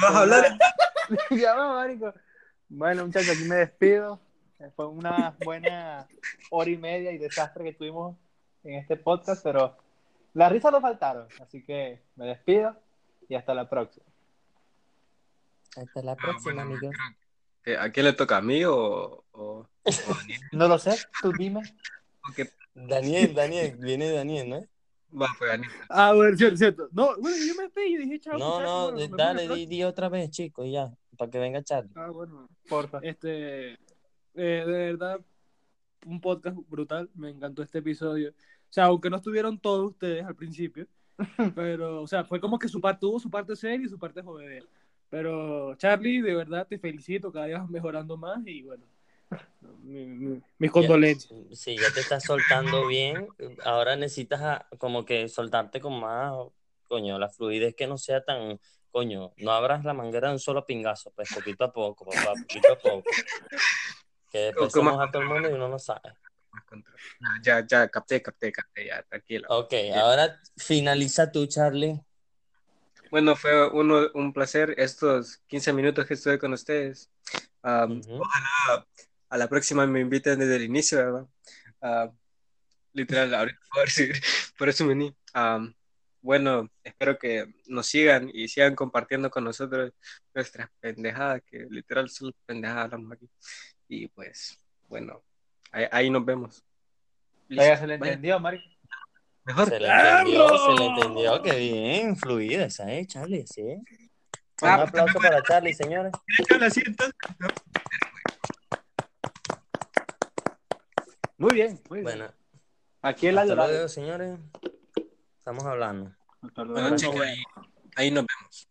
vas a hablar? ya va, marico. Bueno, muchachos, aquí me despido. Fue una buena hora y media y desastre que tuvimos en este podcast, pero las risas no faltaron. Así que me despido y hasta la próxima. Hasta la Ah, próxima, bueno, amigo. que- ¿A quién le toca? ¿A mí o, o, o a Daniel? No lo sé, tú dime. Daniel, Daniel, viene Daniel, ¿no? Va, pues Daniel. Ah, bueno, cierto, cierto. No, bueno, yo me despedí y dije chao. No, no, bueno, dale, di, di otra vez, chico, y ya. para que venga Charlie. Ah, bueno. Porfa. Este, eh, de verdad, un podcast brutal. Me encantó este episodio. O sea, aunque no estuvieron todos ustedes al principio, pero, o sea, fue como que su parte, tuvo su parte seria y su parte jodedera. Pero, Charlie, de verdad te felicito, cada día vas mejorando más y bueno, mi- mi- mis condolencias. Ya- sí, ya te estás soltando bien. Ahora necesitas a- como que soltarte con más, coño, la fluidez que no sea tan, coño, no abras la manguera de un solo pingazo, pues poquito a poco, papá, poquito a poco. Que después somos a todo el mundo y uno no sabe. Más control. Nah, Ya, ya, capté, capté, capté, ya, tranquilo. Ok, ahora finaliza tú, Charlie. Bueno, fue uno, un placer estos 15 minutos que estuve con ustedes. Am, Ujú. ojalá a la próxima me inviten desde el inicio, ¿verdad? Ah, literal, ahorita por, decir- por eso vení. Am, bueno, espero que nos sigan y sigan compartiendo con nosotros nuestras pendejadas, que literal son pendejadas hablamos aquí. Y pues, bueno, ahí, ahí nos vemos. Vaya, se le Vaya, entendió, Mari. mejor. Se le entendió, se le entendió, qué bien, fluida esa, ¿eh, Charlie? Sí. Un Ah, aplauso para Charlie, señores. Siento. Muy bien, muy bien. Bueno, Aquí el hasta lado luego, señores. Estamos hablando. Buenas noches, ahí, ahí nos vemos.